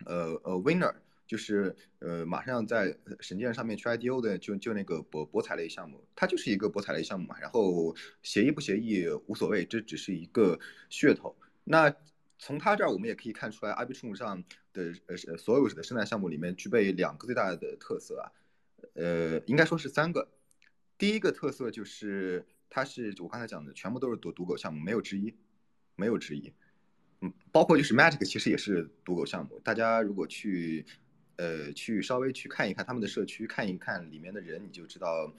呃呃 Winner。就是呃，马上在神剑上面去 IDO 的，就就那个博博彩类项目，它就是一个博彩类项目嘛。然后协议不协议无所谓，这只是一个噱头。那从它这儿我们也可以看出来，Arbitrum 上的呃所有的生态项目里面具备两个最大的特色啊，呃，应该说是三个。第一个特色就是它是我刚才讲的，全部都是赌赌狗项目，没有之一，没有之一。嗯，包括就是 Magic 其实也是赌狗项目，大家如果去。呃，去稍微去看一看他们的社区，看一看里面的人，你就知道，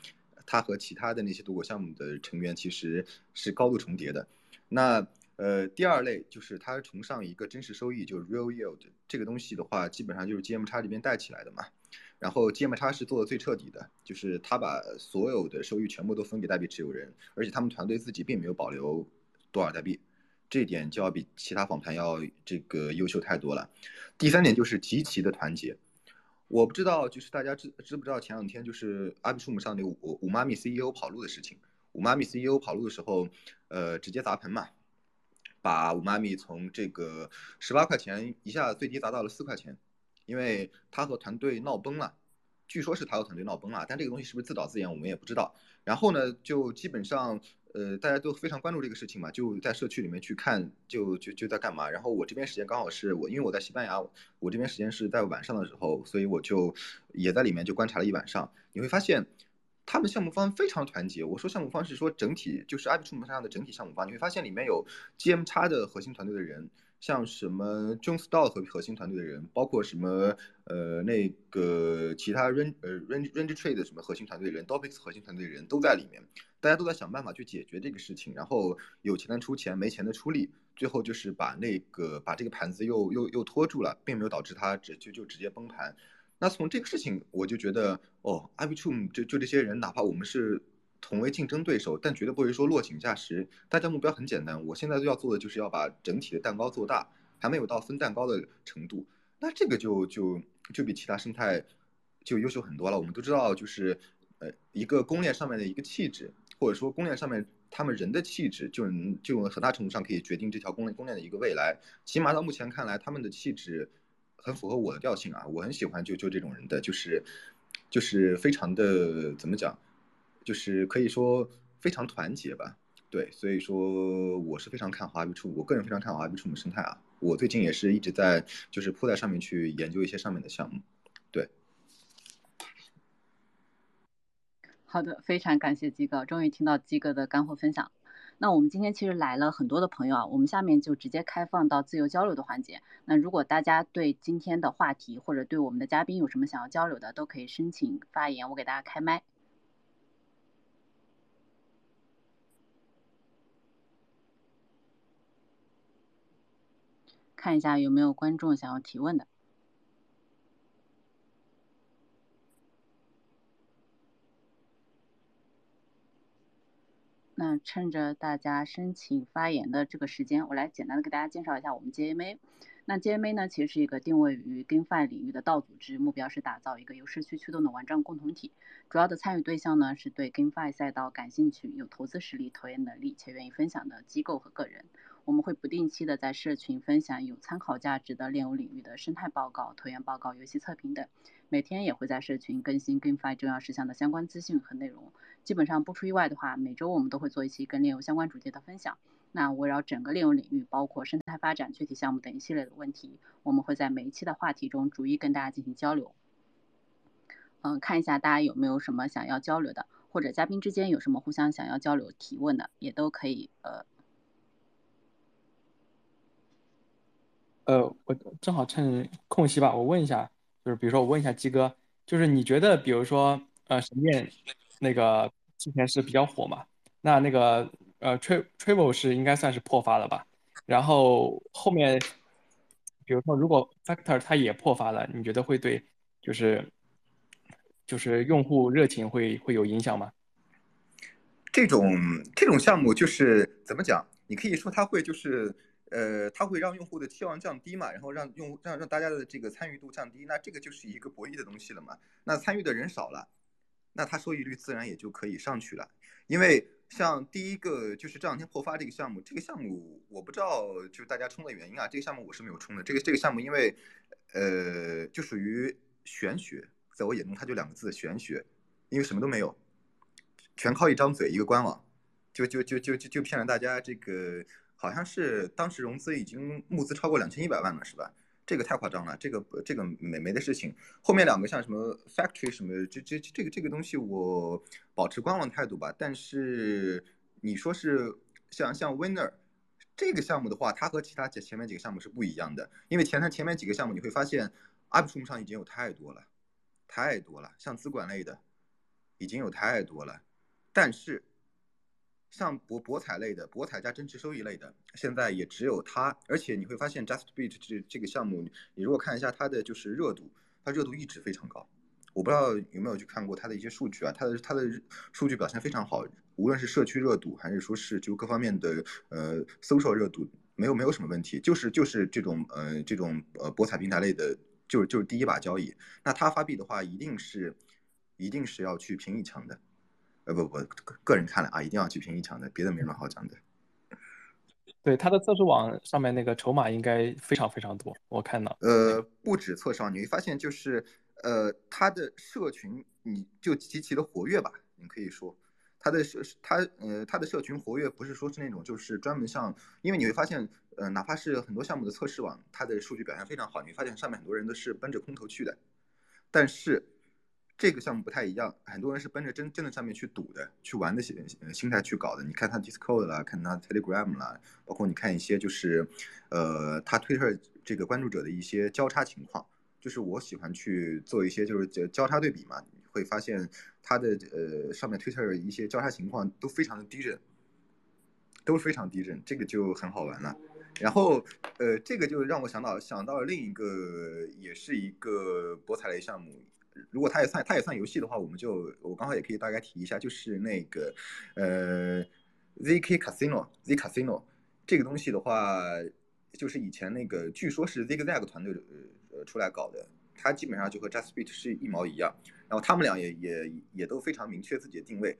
他和其他的那些赌狗项目的成员其实是高度重叠的。那呃，第二类就是他崇尚一个真实收益，就是 real yield 这个东西的话，基本上就是 GM 叉这边带起来的嘛。然后 GM 叉是做的最彻底的，就是他把所有的收益全部都分给代币持有人，而且他们团队自己并没有保留多少代币。这一点就要比其他访谈要这个优秀太多了。第三点就是极其的团结。我不知道，就是大家知知不知道前两天就是阿比数姆上那五五妈咪 CEO 跑路的事情。五妈咪 CEO 跑路的时候，呃，直接砸盆嘛，把五妈咪从这个十八块钱一下最低砸到了四块钱，因为他和团队闹崩了。据说是他和团队闹崩了，但这个东西是不是自导自演，我们也不知道。然后呢，就基本上。呃，大家都非常关注这个事情嘛，就在社区里面去看，就就就在干嘛。然后我这边时间刚好是我，因为我在西班牙，我这边时间是在晚上的时候，所以我就也在里面就观察了一晚上。你会发现，他们项目方非常团结。我说项目方是说整体，就是 i p 出 m 上的整体项目方，你会发现里面有 GM 叉的核心团队的人。像什么 Jones d o 和核心团队的人，包括什么呃那个其他 Ren 呃 Ren Range Trade 什么核心团队的人，Dopix 核心团队的人都在里面，大家都在想办法去解决这个事情，然后有钱的出钱，没钱的出力，最后就是把那个把这个盘子又又又拖住了，并没有导致它直就就直接崩盘。那从这个事情我就觉得，哦 i b t r u m 就就这些人，哪怕我们是。同为竞争对手，但绝对不会说落井下石。大家目标很简单，我现在要做的就是要把整体的蛋糕做大，还没有到分蛋糕的程度。那这个就就就比其他生态就优秀很多了。我们都知道，就是呃一个公链上面的一个气质，或者说公链上面他们人的气质，就能就很大程度上可以决定这条公链公链的一个未来。起码到目前看来，他们的气质很符合我的调性啊，我很喜欢就就这种人的，就是就是非常的怎么讲？就是可以说非常团结吧，对，所以说我是非常看好阿比处，我个人非常看好阿比处的生态啊。我最近也是一直在就是扑在上面去研究一些上面的项目，对。好的，非常感谢鸡哥，终于听到鸡哥的干货分享。那我们今天其实来了很多的朋友啊，我们下面就直接开放到自由交流的环节。那如果大家对今天的话题或者对我们的嘉宾有什么想要交流的，都可以申请发言，我给大家开麦。看一下有没有观众想要提问的。那趁着大家申请发言的这个时间，我来简单的给大家介绍一下我们 JMA。那 JMA 呢，其实是一个定位于 GameFi 领域的道组织，目标是打造一个由社区驱动的玩转共同体。主要的参与对象呢，是对 GameFi 赛道感兴趣、有投资实力、投研能力且愿意分享的机构和个人。我们会不定期的在社群分享有参考价值的链游领域的生态报告、投研报告、游戏测评等。每天也会在社群更新 GameFi 重要事项的相关资讯和内容。基本上不出意外的话，每周我们都会做一期跟链游相关主题的分享。那围绕整个链游领域，包括生态发展、具体项目等一系列的问题，我们会在每一期的话题中逐一跟大家进行交流。嗯，看一下大家有没有什么想要交流的，或者嘉宾之间有什么互相想要交流提问的，也都可以呃。呃，我正好趁空隙吧，我问一下，就是比如说我问一下鸡哥，就是你觉得，比如说，呃，神殿那个之前是比较火嘛？那那个呃，Tra Travel 是应该算是破发了吧？然后后面，比如说如果 Factor 它也破发了，你觉得会对就是就是用户热情会会有影响吗？这种这种项目就是怎么讲？你可以说它会就是呃，它会让用户的期望降低嘛，然后让用让让大家的这个参与度降低，那这个就是一个博弈的东西了嘛。那参与的人少了，那它收益率自然也就可以上去了。因为像第一个就是这两天破发这个项目，这个项目我不知道就是大家冲的原因啊，这个项目我是没有冲的。这个这个项目因为呃就属于玄学，在我眼中它就两个字玄学，因为什么都没有，全靠一张嘴一个官网，就就就就就就骗了大家这个。好像是当时融资已经募资超过两千一百万了，是吧？这个太夸张了，这个这个没没的事情。后面两个像什么 factory 什么，这这这个这个东西我保持观望态度吧。但是你说是像像 winner 这个项目的话，它和其他前前面几个项目是不一样的，因为前它前面几个项目你会发现 upsum 上已经有太多了，太多了，像资管类的已经有太多了，但是。像博博彩类的，博彩加增值收益类的，现在也只有它。而且你会发现，JustBeat 这这个项目，你如果看一下它的就是热度，它热度一直非常高。我不知道有没有去看过它的一些数据啊，它的它的数据表现非常好，无论是社区热度，还是说是就各方面的呃搜索热度，没有没有什么问题。就是就是这种呃这种呃博彩平台类的，就是就是第一把交椅。那它发币的话，一定是一定是要去平一强的。呃不不，个人看来啊，一定要去平一场的，别的没什么好讲的。对，他的测试网上面那个筹码应该非常非常多，我看到。呃，不止测试网，你会发现就是呃，他的社群你就极其的活跃吧，你可以说他的社他呃他的社群活跃不是说是那种就是专门像，因为你会发现呃哪怕是很多项目的测试网，它的数据表现非常好，你会发现上面很多人都是奔着空头去的，但是。这个项目不太一样，很多人是奔着真真的上面去赌的、去玩的心心态去搞的。你看他 Discord 啦，看他 Telegram 啦，包括你看一些就是，呃，他 Twitter 这个关注者的一些交叉情况，就是我喜欢去做一些就是交交叉对比嘛，你会发现他的呃上面 Twitter 一些交叉情况都非常的低震，都非常低震，这个就很好玩了。然后呃，这个就让我想到想到了另一个也是一个博彩类项目。如果它也算它也算游戏的话，我们就我刚好也可以大概提一下，就是那个呃，ZK Casino，Z Casino 这个东西的话，就是以前那个据说是 Zigzag 团队呃出来搞的，它基本上就和 JustBeat 是一毛一样，然后他们俩也也也都非常明确自己的定位，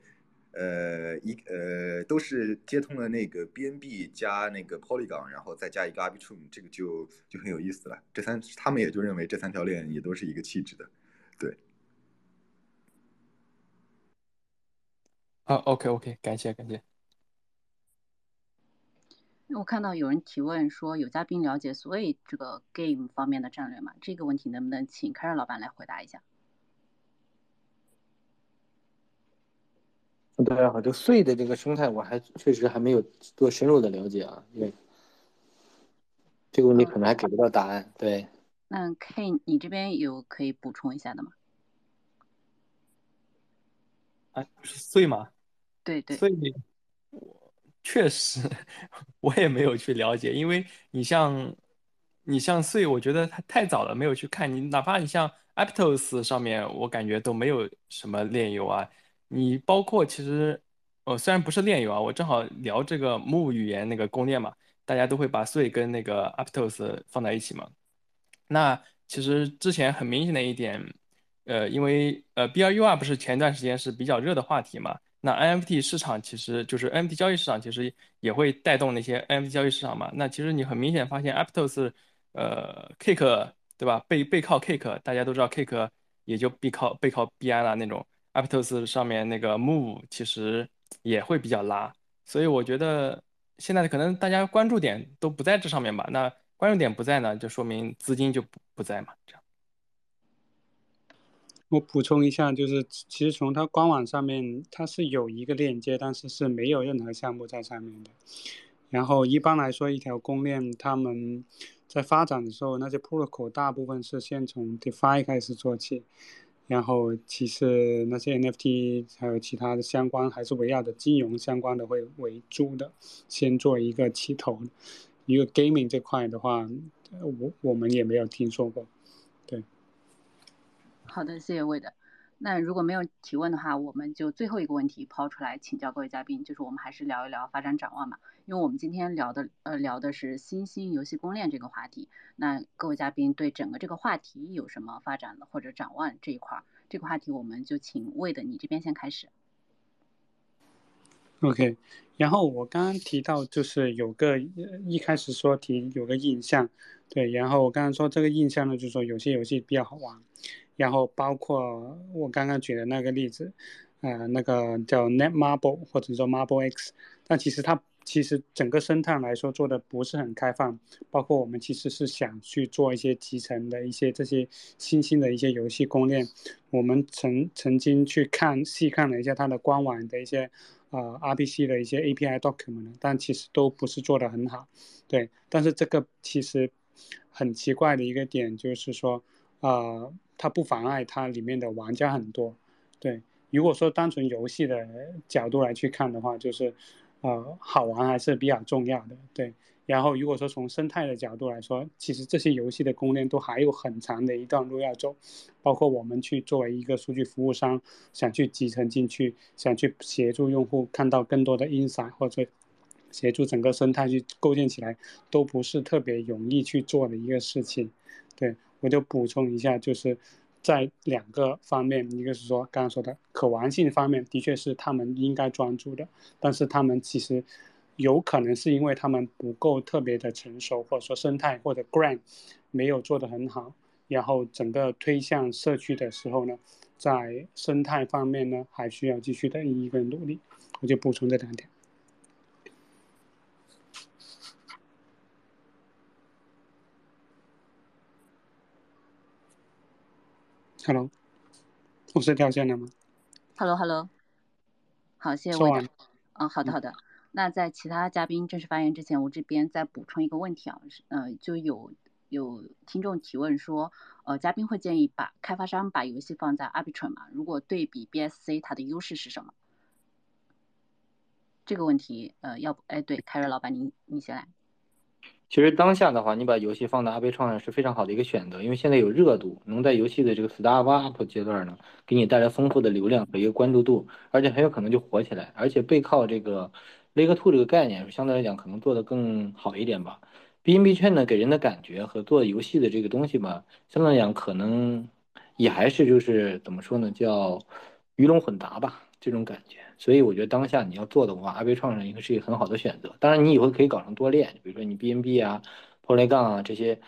呃一呃都是接通了那个 BNB 加那个 Polygon，然后再加一个 Arbitrum，这个就就很有意思了。这三他们也就认为这三条链也都是一个气质的。对，啊，OK OK，感谢感谢。我看到有人提问说，有嘉宾了解所以这个 game 方面的战略吗？这个问题能不能请凯尔老板来回答一下？大家好，这个税的这个生态，我还确实还没有做深入的了解啊，因为这个问题可能还给不到答案。对。那 K，你这边有可以补充一下的吗？啊，是税吗？对对。税，我确实 我也没有去了解，因为你像你像税，我觉得它太早了，没有去看。你哪怕你像 Aptos 上面，我感觉都没有什么炼油啊。你包括其实，呃，虽然不是炼油啊，我正好聊这个 Move 语言那个公链嘛，大家都会把税跟那个 Aptos 放在一起嘛。那其实之前很明显的一点，呃，因为呃，B R U R 不是前段时间是比较热的话题嘛？那 N F T 市场其实就是 N F T 交易市场，其实也会带动那些 N F T 交易市场嘛？那其实你很明显发现，Aptos，呃，Cake 对吧？背背靠 Cake，大家都知道 Cake 也就背靠背靠 B I 了那种，Aptos 上面那个 Move 其实也会比较拉，所以我觉得现在可能大家关注点都不在这上面吧？那。关注点不在呢，就说明资金就不不在嘛。这样，我补充一下，就是其实从它官网上面，它是有一个链接，但是是没有任何项目在上面的。然后一般来说，一条公链他们在发展的时候，那些 protocol 大部分是先从 DeFi 开始做起，然后其次那些 NFT 还有其他的相关，还是围绕着金融相关的会为主的，先做一个起头。一个 gaming 这块的话，我我们也没有听说过，对。好的，谢谢魏的。那如果没有提问的话，我们就最后一个问题抛出来请教各位嘉宾，就是我们还是聊一聊发展展望嘛。因为我们今天聊的呃聊的是新兴游戏公链这个话题，那各位嘉宾对整个这个话题有什么发展的或者展望这一块？这个话题我们就请魏的你这边先开始。OK，然后我刚刚提到就是有个一开始说提有个印象，对，然后我刚刚说这个印象呢，就是说有些游戏比较好玩，然后包括我刚刚举的那个例子，呃，那个叫 Netmarble 或者说 Marble X，但其实它其实整个生态来说做的不是很开放，包括我们其实是想去做一些集成的一些这些新兴的一些游戏公链，我们曾曾经去看细看了一下它的官网的一些。呃，RPC 的一些 API document，但其实都不是做的很好，对。但是这个其实很奇怪的一个点就是说，呃，它不妨碍它里面的玩家很多，对。如果说单纯游戏的角度来去看的话，就是呃，好玩还是比较重要的，对。然后，如果说从生态的角度来说，其实这些游戏的公链都还有很长的一段路要走，包括我们去作为一个数据服务商，想去集成进去，想去协助用户看到更多的 insight，或者协助整个生态去构建起来，都不是特别容易去做的一个事情。对我就补充一下，就是在两个方面，一个是说刚刚说的可玩性方面，的确是他们应该专注的，但是他们其实。有可能是因为他们不够特别的成熟，或者说生态或者 grant 没有做得很好，然后整个推向社区的时候呢，在生态方面呢，还需要继续的一个努力。我就补充这两点。Hello，我是掉线了吗？Hello，Hello，好，谢谢我。嗯，好的，好的。那在其他嘉宾正式发言之前，我这边再补充一个问题啊，呃，就有有听众提问说，呃，嘉宾会建议把开发商把游戏放在 Arbitrum 吗？如果对比 BSC，它的优势是什么？这个问题，呃，要不，哎，对，凯瑞老板，您您先来。其实当下的话，你把游戏放在阿贝创上是非常好的一个选择，因为现在有热度，能在游戏的这个 start up 阶段呢，给你带来丰富的流量和一个关注度，而且很有可能就火起来，而且背靠这个。雷克 Two 这个概念相对来讲可能做得更好一点吧。BNB 圈呢给人的感觉和做游戏的这个东西吧，相对来讲可能也还是就是怎么说呢，叫鱼龙混杂吧这种感觉。所以我觉得当下你要做的话，阿贝创上应该是一个很好的选择。当然你以后可以搞成多链，比如说你 BNB 啊、Polygon 啊这些。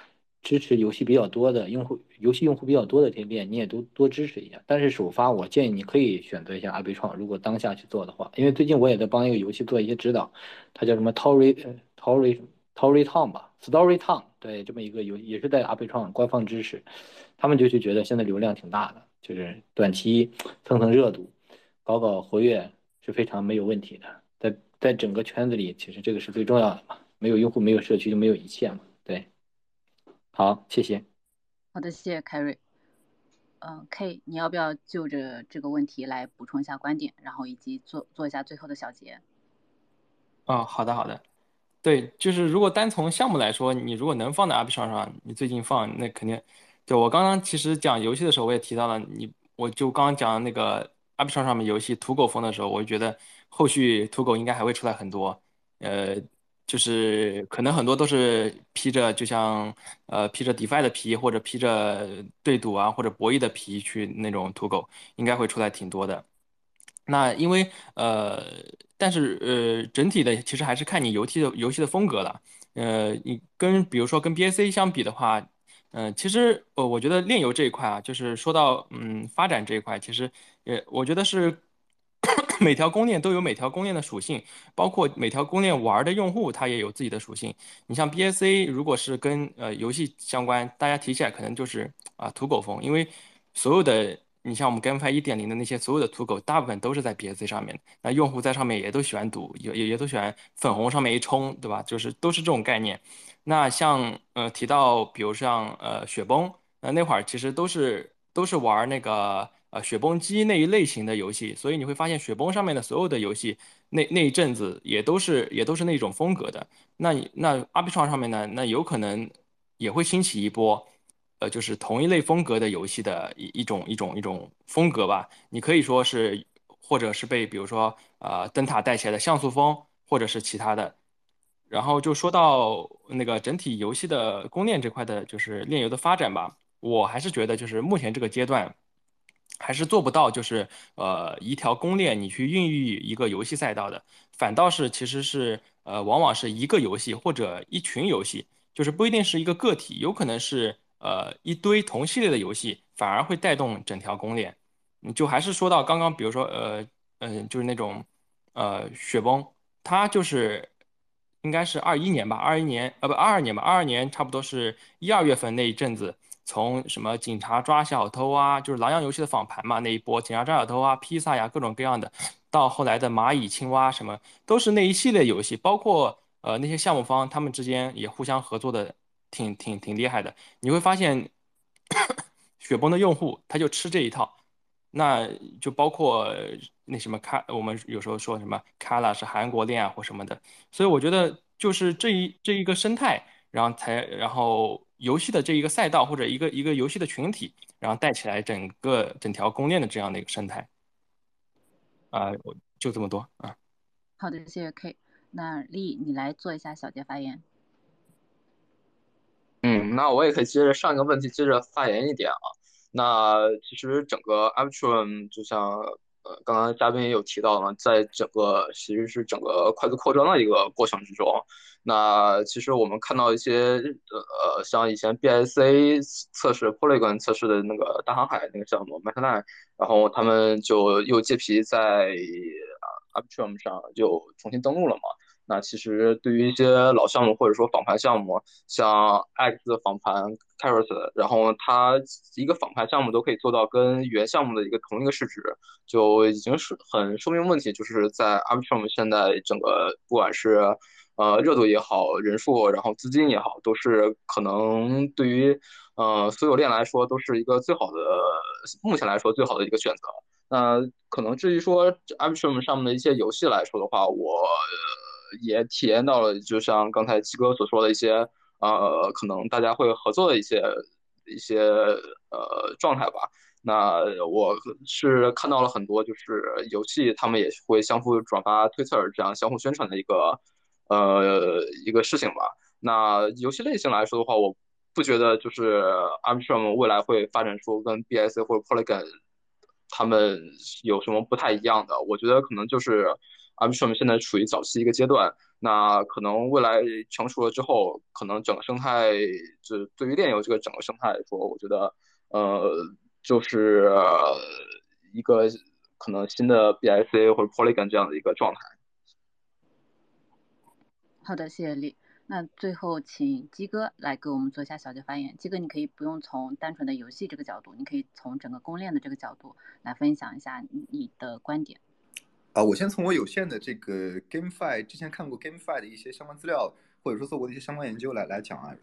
支持游戏比较多的用户，游戏用户比较多的这些链，你也都多支持一下。但是首发，我建议你可以选择一下阿贝创。如果当下去做的话，因为最近我也在帮一个游戏做一些指导，它叫什么 Tory Tory Tory Town 吧，Story Town，对，这么一个游也是在阿贝创官方支持。他们就去觉得现在流量挺大的，就是短期蹭蹭热度，搞搞活跃是非常没有问题的。在在整个圈子里，其实这个是最重要的嘛，没有用户，没有社区，就没有一切嘛，对。好，谢谢。好的，谢谢凯瑞。嗯，K，你要不要就着这个问题来补充一下观点，然后以及做做一下最后的小结？哦，好的，好的。对，就是如果单从项目来说，你如果能放在 a p 上上，你最近放，那肯定。对我刚刚其实讲游戏的时候，我也提到了你，我就刚刚讲那个 a p 上上面游戏土狗风的时候，我就觉得后续土狗应该还会出来很多。呃。就是可能很多都是披着，就像呃披着 DeFi 的皮，或者披着对赌啊或者博弈的皮去那种土狗，应该会出来挺多的。那因为呃，但是呃整体的其实还是看你游戏的游戏的风格了。呃，你跟比如说跟 BAC 相比的话，嗯，其实呃我觉得炼油这一块啊，就是说到嗯发展这一块，其实呃我觉得是。每条公链都有每条公链的属性，包括每条公链玩的用户，他也有自己的属性。你像 BSA，如果是跟呃游戏相关，大家提起来可能就是啊土狗风，因为所有的你像我们 GameFi 一点零的那些所有的土狗，大部分都是在 BSA 上面。那用户在上面也都喜欢赌，也也也都喜欢粉红上面一冲，对吧？就是都是这种概念。那像呃提到比如像呃雪崩，那那会儿其实都是都是玩那个。啊，雪崩机那一类型的游戏，所以你会发现雪崩上面的所有的游戏，那那一阵子也都是也都是那种风格的。那那阿比创上面呢，那有可能也会兴起一波。呃，就是同一类风格的游戏的一一种一种一种风格吧。你可以说是，或者是被比如说呃灯塔带起来的像素风，或者是其他的。然后就说到那个整体游戏的公链这块的，就是链游的发展吧。我还是觉得，就是目前这个阶段，还是做不到，就是呃一条公链你去孕育一个游戏赛道的，反倒是其实是呃往往是一个游戏或者一群游戏，就是不一定是一个个体，有可能是呃一堆同系列的游戏，反而会带动整条公链。就还是说到刚刚，比如说呃嗯，就是那种呃雪崩，它就是。应该是二一年吧，二一年呃不二二年吧，二二年差不多是一二月份那一阵子，从什么警察抓小偷啊，就是狼羊游戏的访盘嘛那一波，警察抓小偷啊，披萨呀各种各样的，到后来的蚂蚁青蛙什么，都是那一系列游戏，包括呃那些项目方他们之间也互相合作的挺挺挺厉害的，你会发现雪崩的用户他就吃这一套。那就包括那什么卡，我们有时候说什么卡拉是韩国链啊或什么的，所以我觉得就是这一这一个生态，然后才然后游戏的这一个赛道或者一个一个游戏的群体，然后带起来整个整条公链的这样的一个生态，啊，我就这么多啊。好的，谢谢 K。那丽，你来做一下小结发言。嗯，那我也可以接着上一个问题接着发言一点啊。那其实整个 Arbitrum 就像呃刚刚嘉宾也有提到呢，在整个其实是整个快速扩张的一个过程之中，那其实我们看到一些呃像以前 BSA 测试 Polygon 测试的那个大航海那个项目 m a c n i n e 然后他们就又借皮在 Arbitrum 上就重新登录了嘛。那其实对于一些老项目或者说仿盘项目，像 X 的仿盘 Carrot，然后它一个仿盘项目都可以做到跟原项目的一个同一个市值，就已经是很说明问题，就是在 Arbitrum 现在整个不管是呃热度也好，人数然后资金也好，都是可能对于呃所有链来说都是一个最好的，目前来说最好的一个选择。那可能至于说 Arbitrum 上面的一些游戏来说的话，我。也体验到了，就像刚才七哥所说的一些，呃，可能大家会合作的一些一些呃状态吧。那我是看到了很多，就是游戏他们也会相互转发推特，这样相互宣传的一个呃一个事情吧。那游戏类型来说的话，我不觉得就是 Arbitrum 未来会发展出跟 BSC 或者 Polygon 他们有什么不太一样的。我觉得可能就是。Arbitrum 现在处于早期一个阶段，那可能未来成熟了之后，可能整个生态，就对于链游这个整个生态来说，我觉得，呃，就是一个可能新的 BSA 或者 Polygon 这样的一个状态。好的，谢谢李。那最后请鸡哥来给我们做一下小结发言。鸡哥，你可以不用从单纯的游戏这个角度，你可以从整个公链的这个角度来分享一下你的观点。啊，我先从我有限的这个 GameFi 之前看过 GameFi 的一些相关资料，或者说做过的一些相关研究来来讲啊。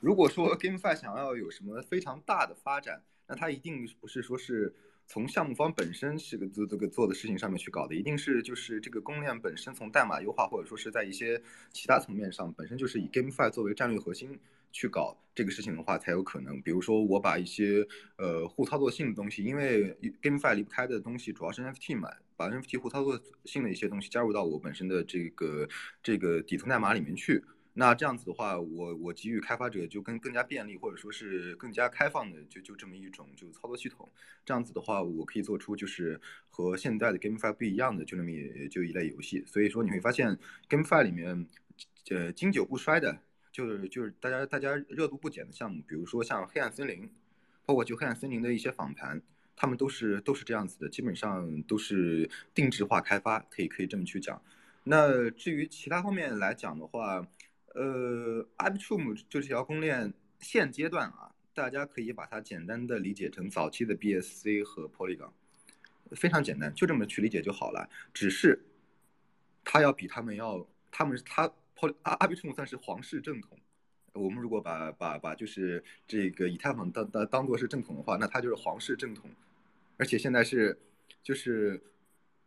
如果说 GameFi 想要有什么非常大的发展，那它一定不是说是从项目方本身是个做这个做的事情上面去搞的，一定是就是这个公链本身从代码优化，或者说是在一些其他层面上，本身就是以 GameFi 作为战略核心去搞这个事情的话才有可能。比如说我把一些呃互操作性的东西，因为 GameFi 离不开的东西主要是 NFT 嘛。把 NFT 互操作性的一些东西加入到我本身的这个这个底层代码里面去，那这样子的话，我我给予开发者就更更加便利，或者说是更加开放的，就就这么一种就操作系统。这样子的话，我可以做出就是和现在的 GameFi 不一样的就那么就一类游戏。所以说你会发现 GameFi 里面，呃，经久不衰的，就是就是大家大家热度不减的项目，比如说像黑暗森林，包括就黑暗森林的一些访谈。他们都是都是这样子的，基本上都是定制化开发，可以可以这么去讲。那至于其他方面来讲的话，呃，Arbitrum 就这条公链现阶段啊，大家可以把它简单的理解成早期的 BSC 和 Polygon，非常简单，就这么去理解就好了。只是它要比他们要，他们他它 Poly Arbitrum 算是皇室正统。我们如果把把把就是这个以太坊当当当做是正统的话，那它就是皇室正统。而且现在是，就是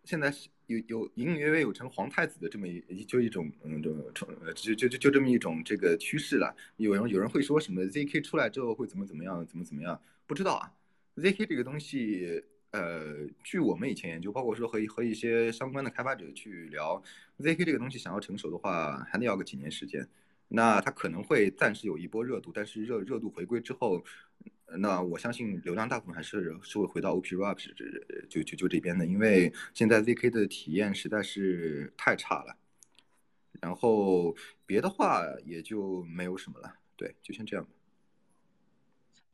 现在是有有隐隐约约有成皇太子的这么一就一种嗯就就就就就这么一种这个趋势了。有人有人会说什么 ZK 出来之后会怎么怎么样怎么怎么样？不知道啊。ZK 这个东西，呃，据我们以前研究，包括说和和一些相关的开发者去聊，ZK 这个东西想要成熟的话，还得要个几年时间。那它可能会暂时有一波热度，但是热热度回归之后，那我相信流量大部分还是是会回到 OP Rap 就就就这边的，因为现在 ZK 的体验实在是太差了。然后别的话也就没有什么了，对，就先这样吧。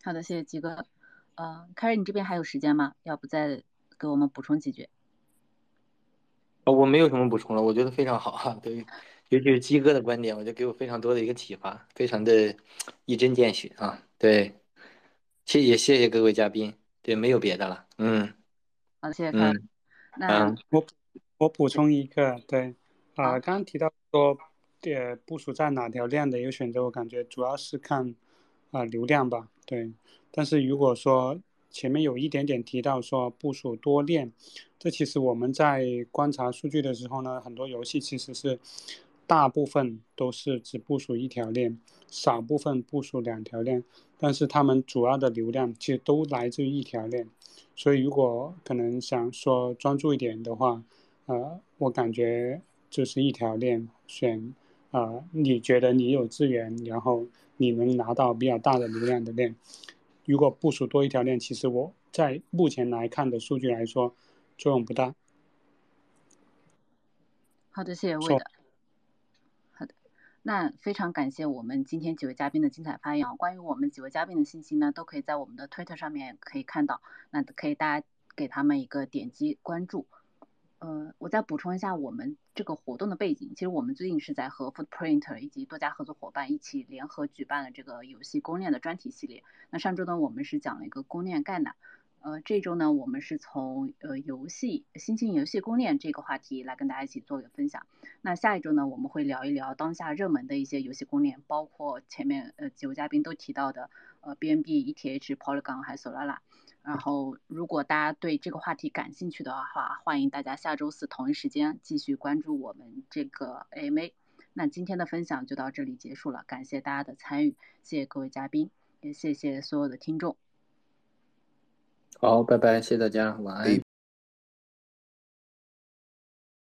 好的，谢谢吉哥。呃，凯瑞，你这边还有时间吗？要不再给我们补充几句？哦，我没有什么补充了，我觉得非常好哈。对，尤其是鸡哥的观点，我觉得给我非常多的一个启发，非常的一针见血啊。对，谢谢谢谢各位嘉宾。对，没有别的了。嗯，好，谢谢凯瑞。那我我补充一个，对，啊，刚刚提到说，呃，部署在哪条链的一个选择，我感觉主要是看啊流量吧，对。但是如果说前面有一点点提到说部署多链，这其实我们在观察数据的时候呢，很多游戏其实是大部分都是只部署一条链，少部分部署两条链，但是他们主要的流量其实都来自于一条链，所以如果可能想说专注一点的话，呃，我感觉就是一条链选，啊，你觉得你有资源，然后你能拿到比较大的流量的链。如果部署多一条链，其实我在目前来看的数据来说，作用不大。好的，谢谢魏的。好的，那非常感谢我们今天几位嘉宾的精彩发言。关于我们几位嘉宾的信息呢，都可以在我们的推特上面可以看到，那可以大家给他们一个点击关注。呃，我再补充一下我们这个活动的背景。其实我们最近是在和 Footprint 以及多家合作伙伴一起联合举办了这个游戏公链的专题系列。那上周呢，我们是讲了一个公链概览。呃，这周呢，我们是从呃游戏新兴游戏公链这个话题来跟大家一起做一个分享。那下一周呢，我们会聊一聊当下热门的一些游戏公链，包括前面呃几位嘉宾都提到的呃 BNB、ETH、Polygon 还有 Solana。然后，如果大家对这个话题感兴趣的话，欢迎大家下周四同一时间继续关注我们这个 AMA。那今天的分享就到这里结束了，感谢大家的参与，谢谢各位嘉宾，也谢谢所有的听众。好，拜拜，谢谢大家，晚安。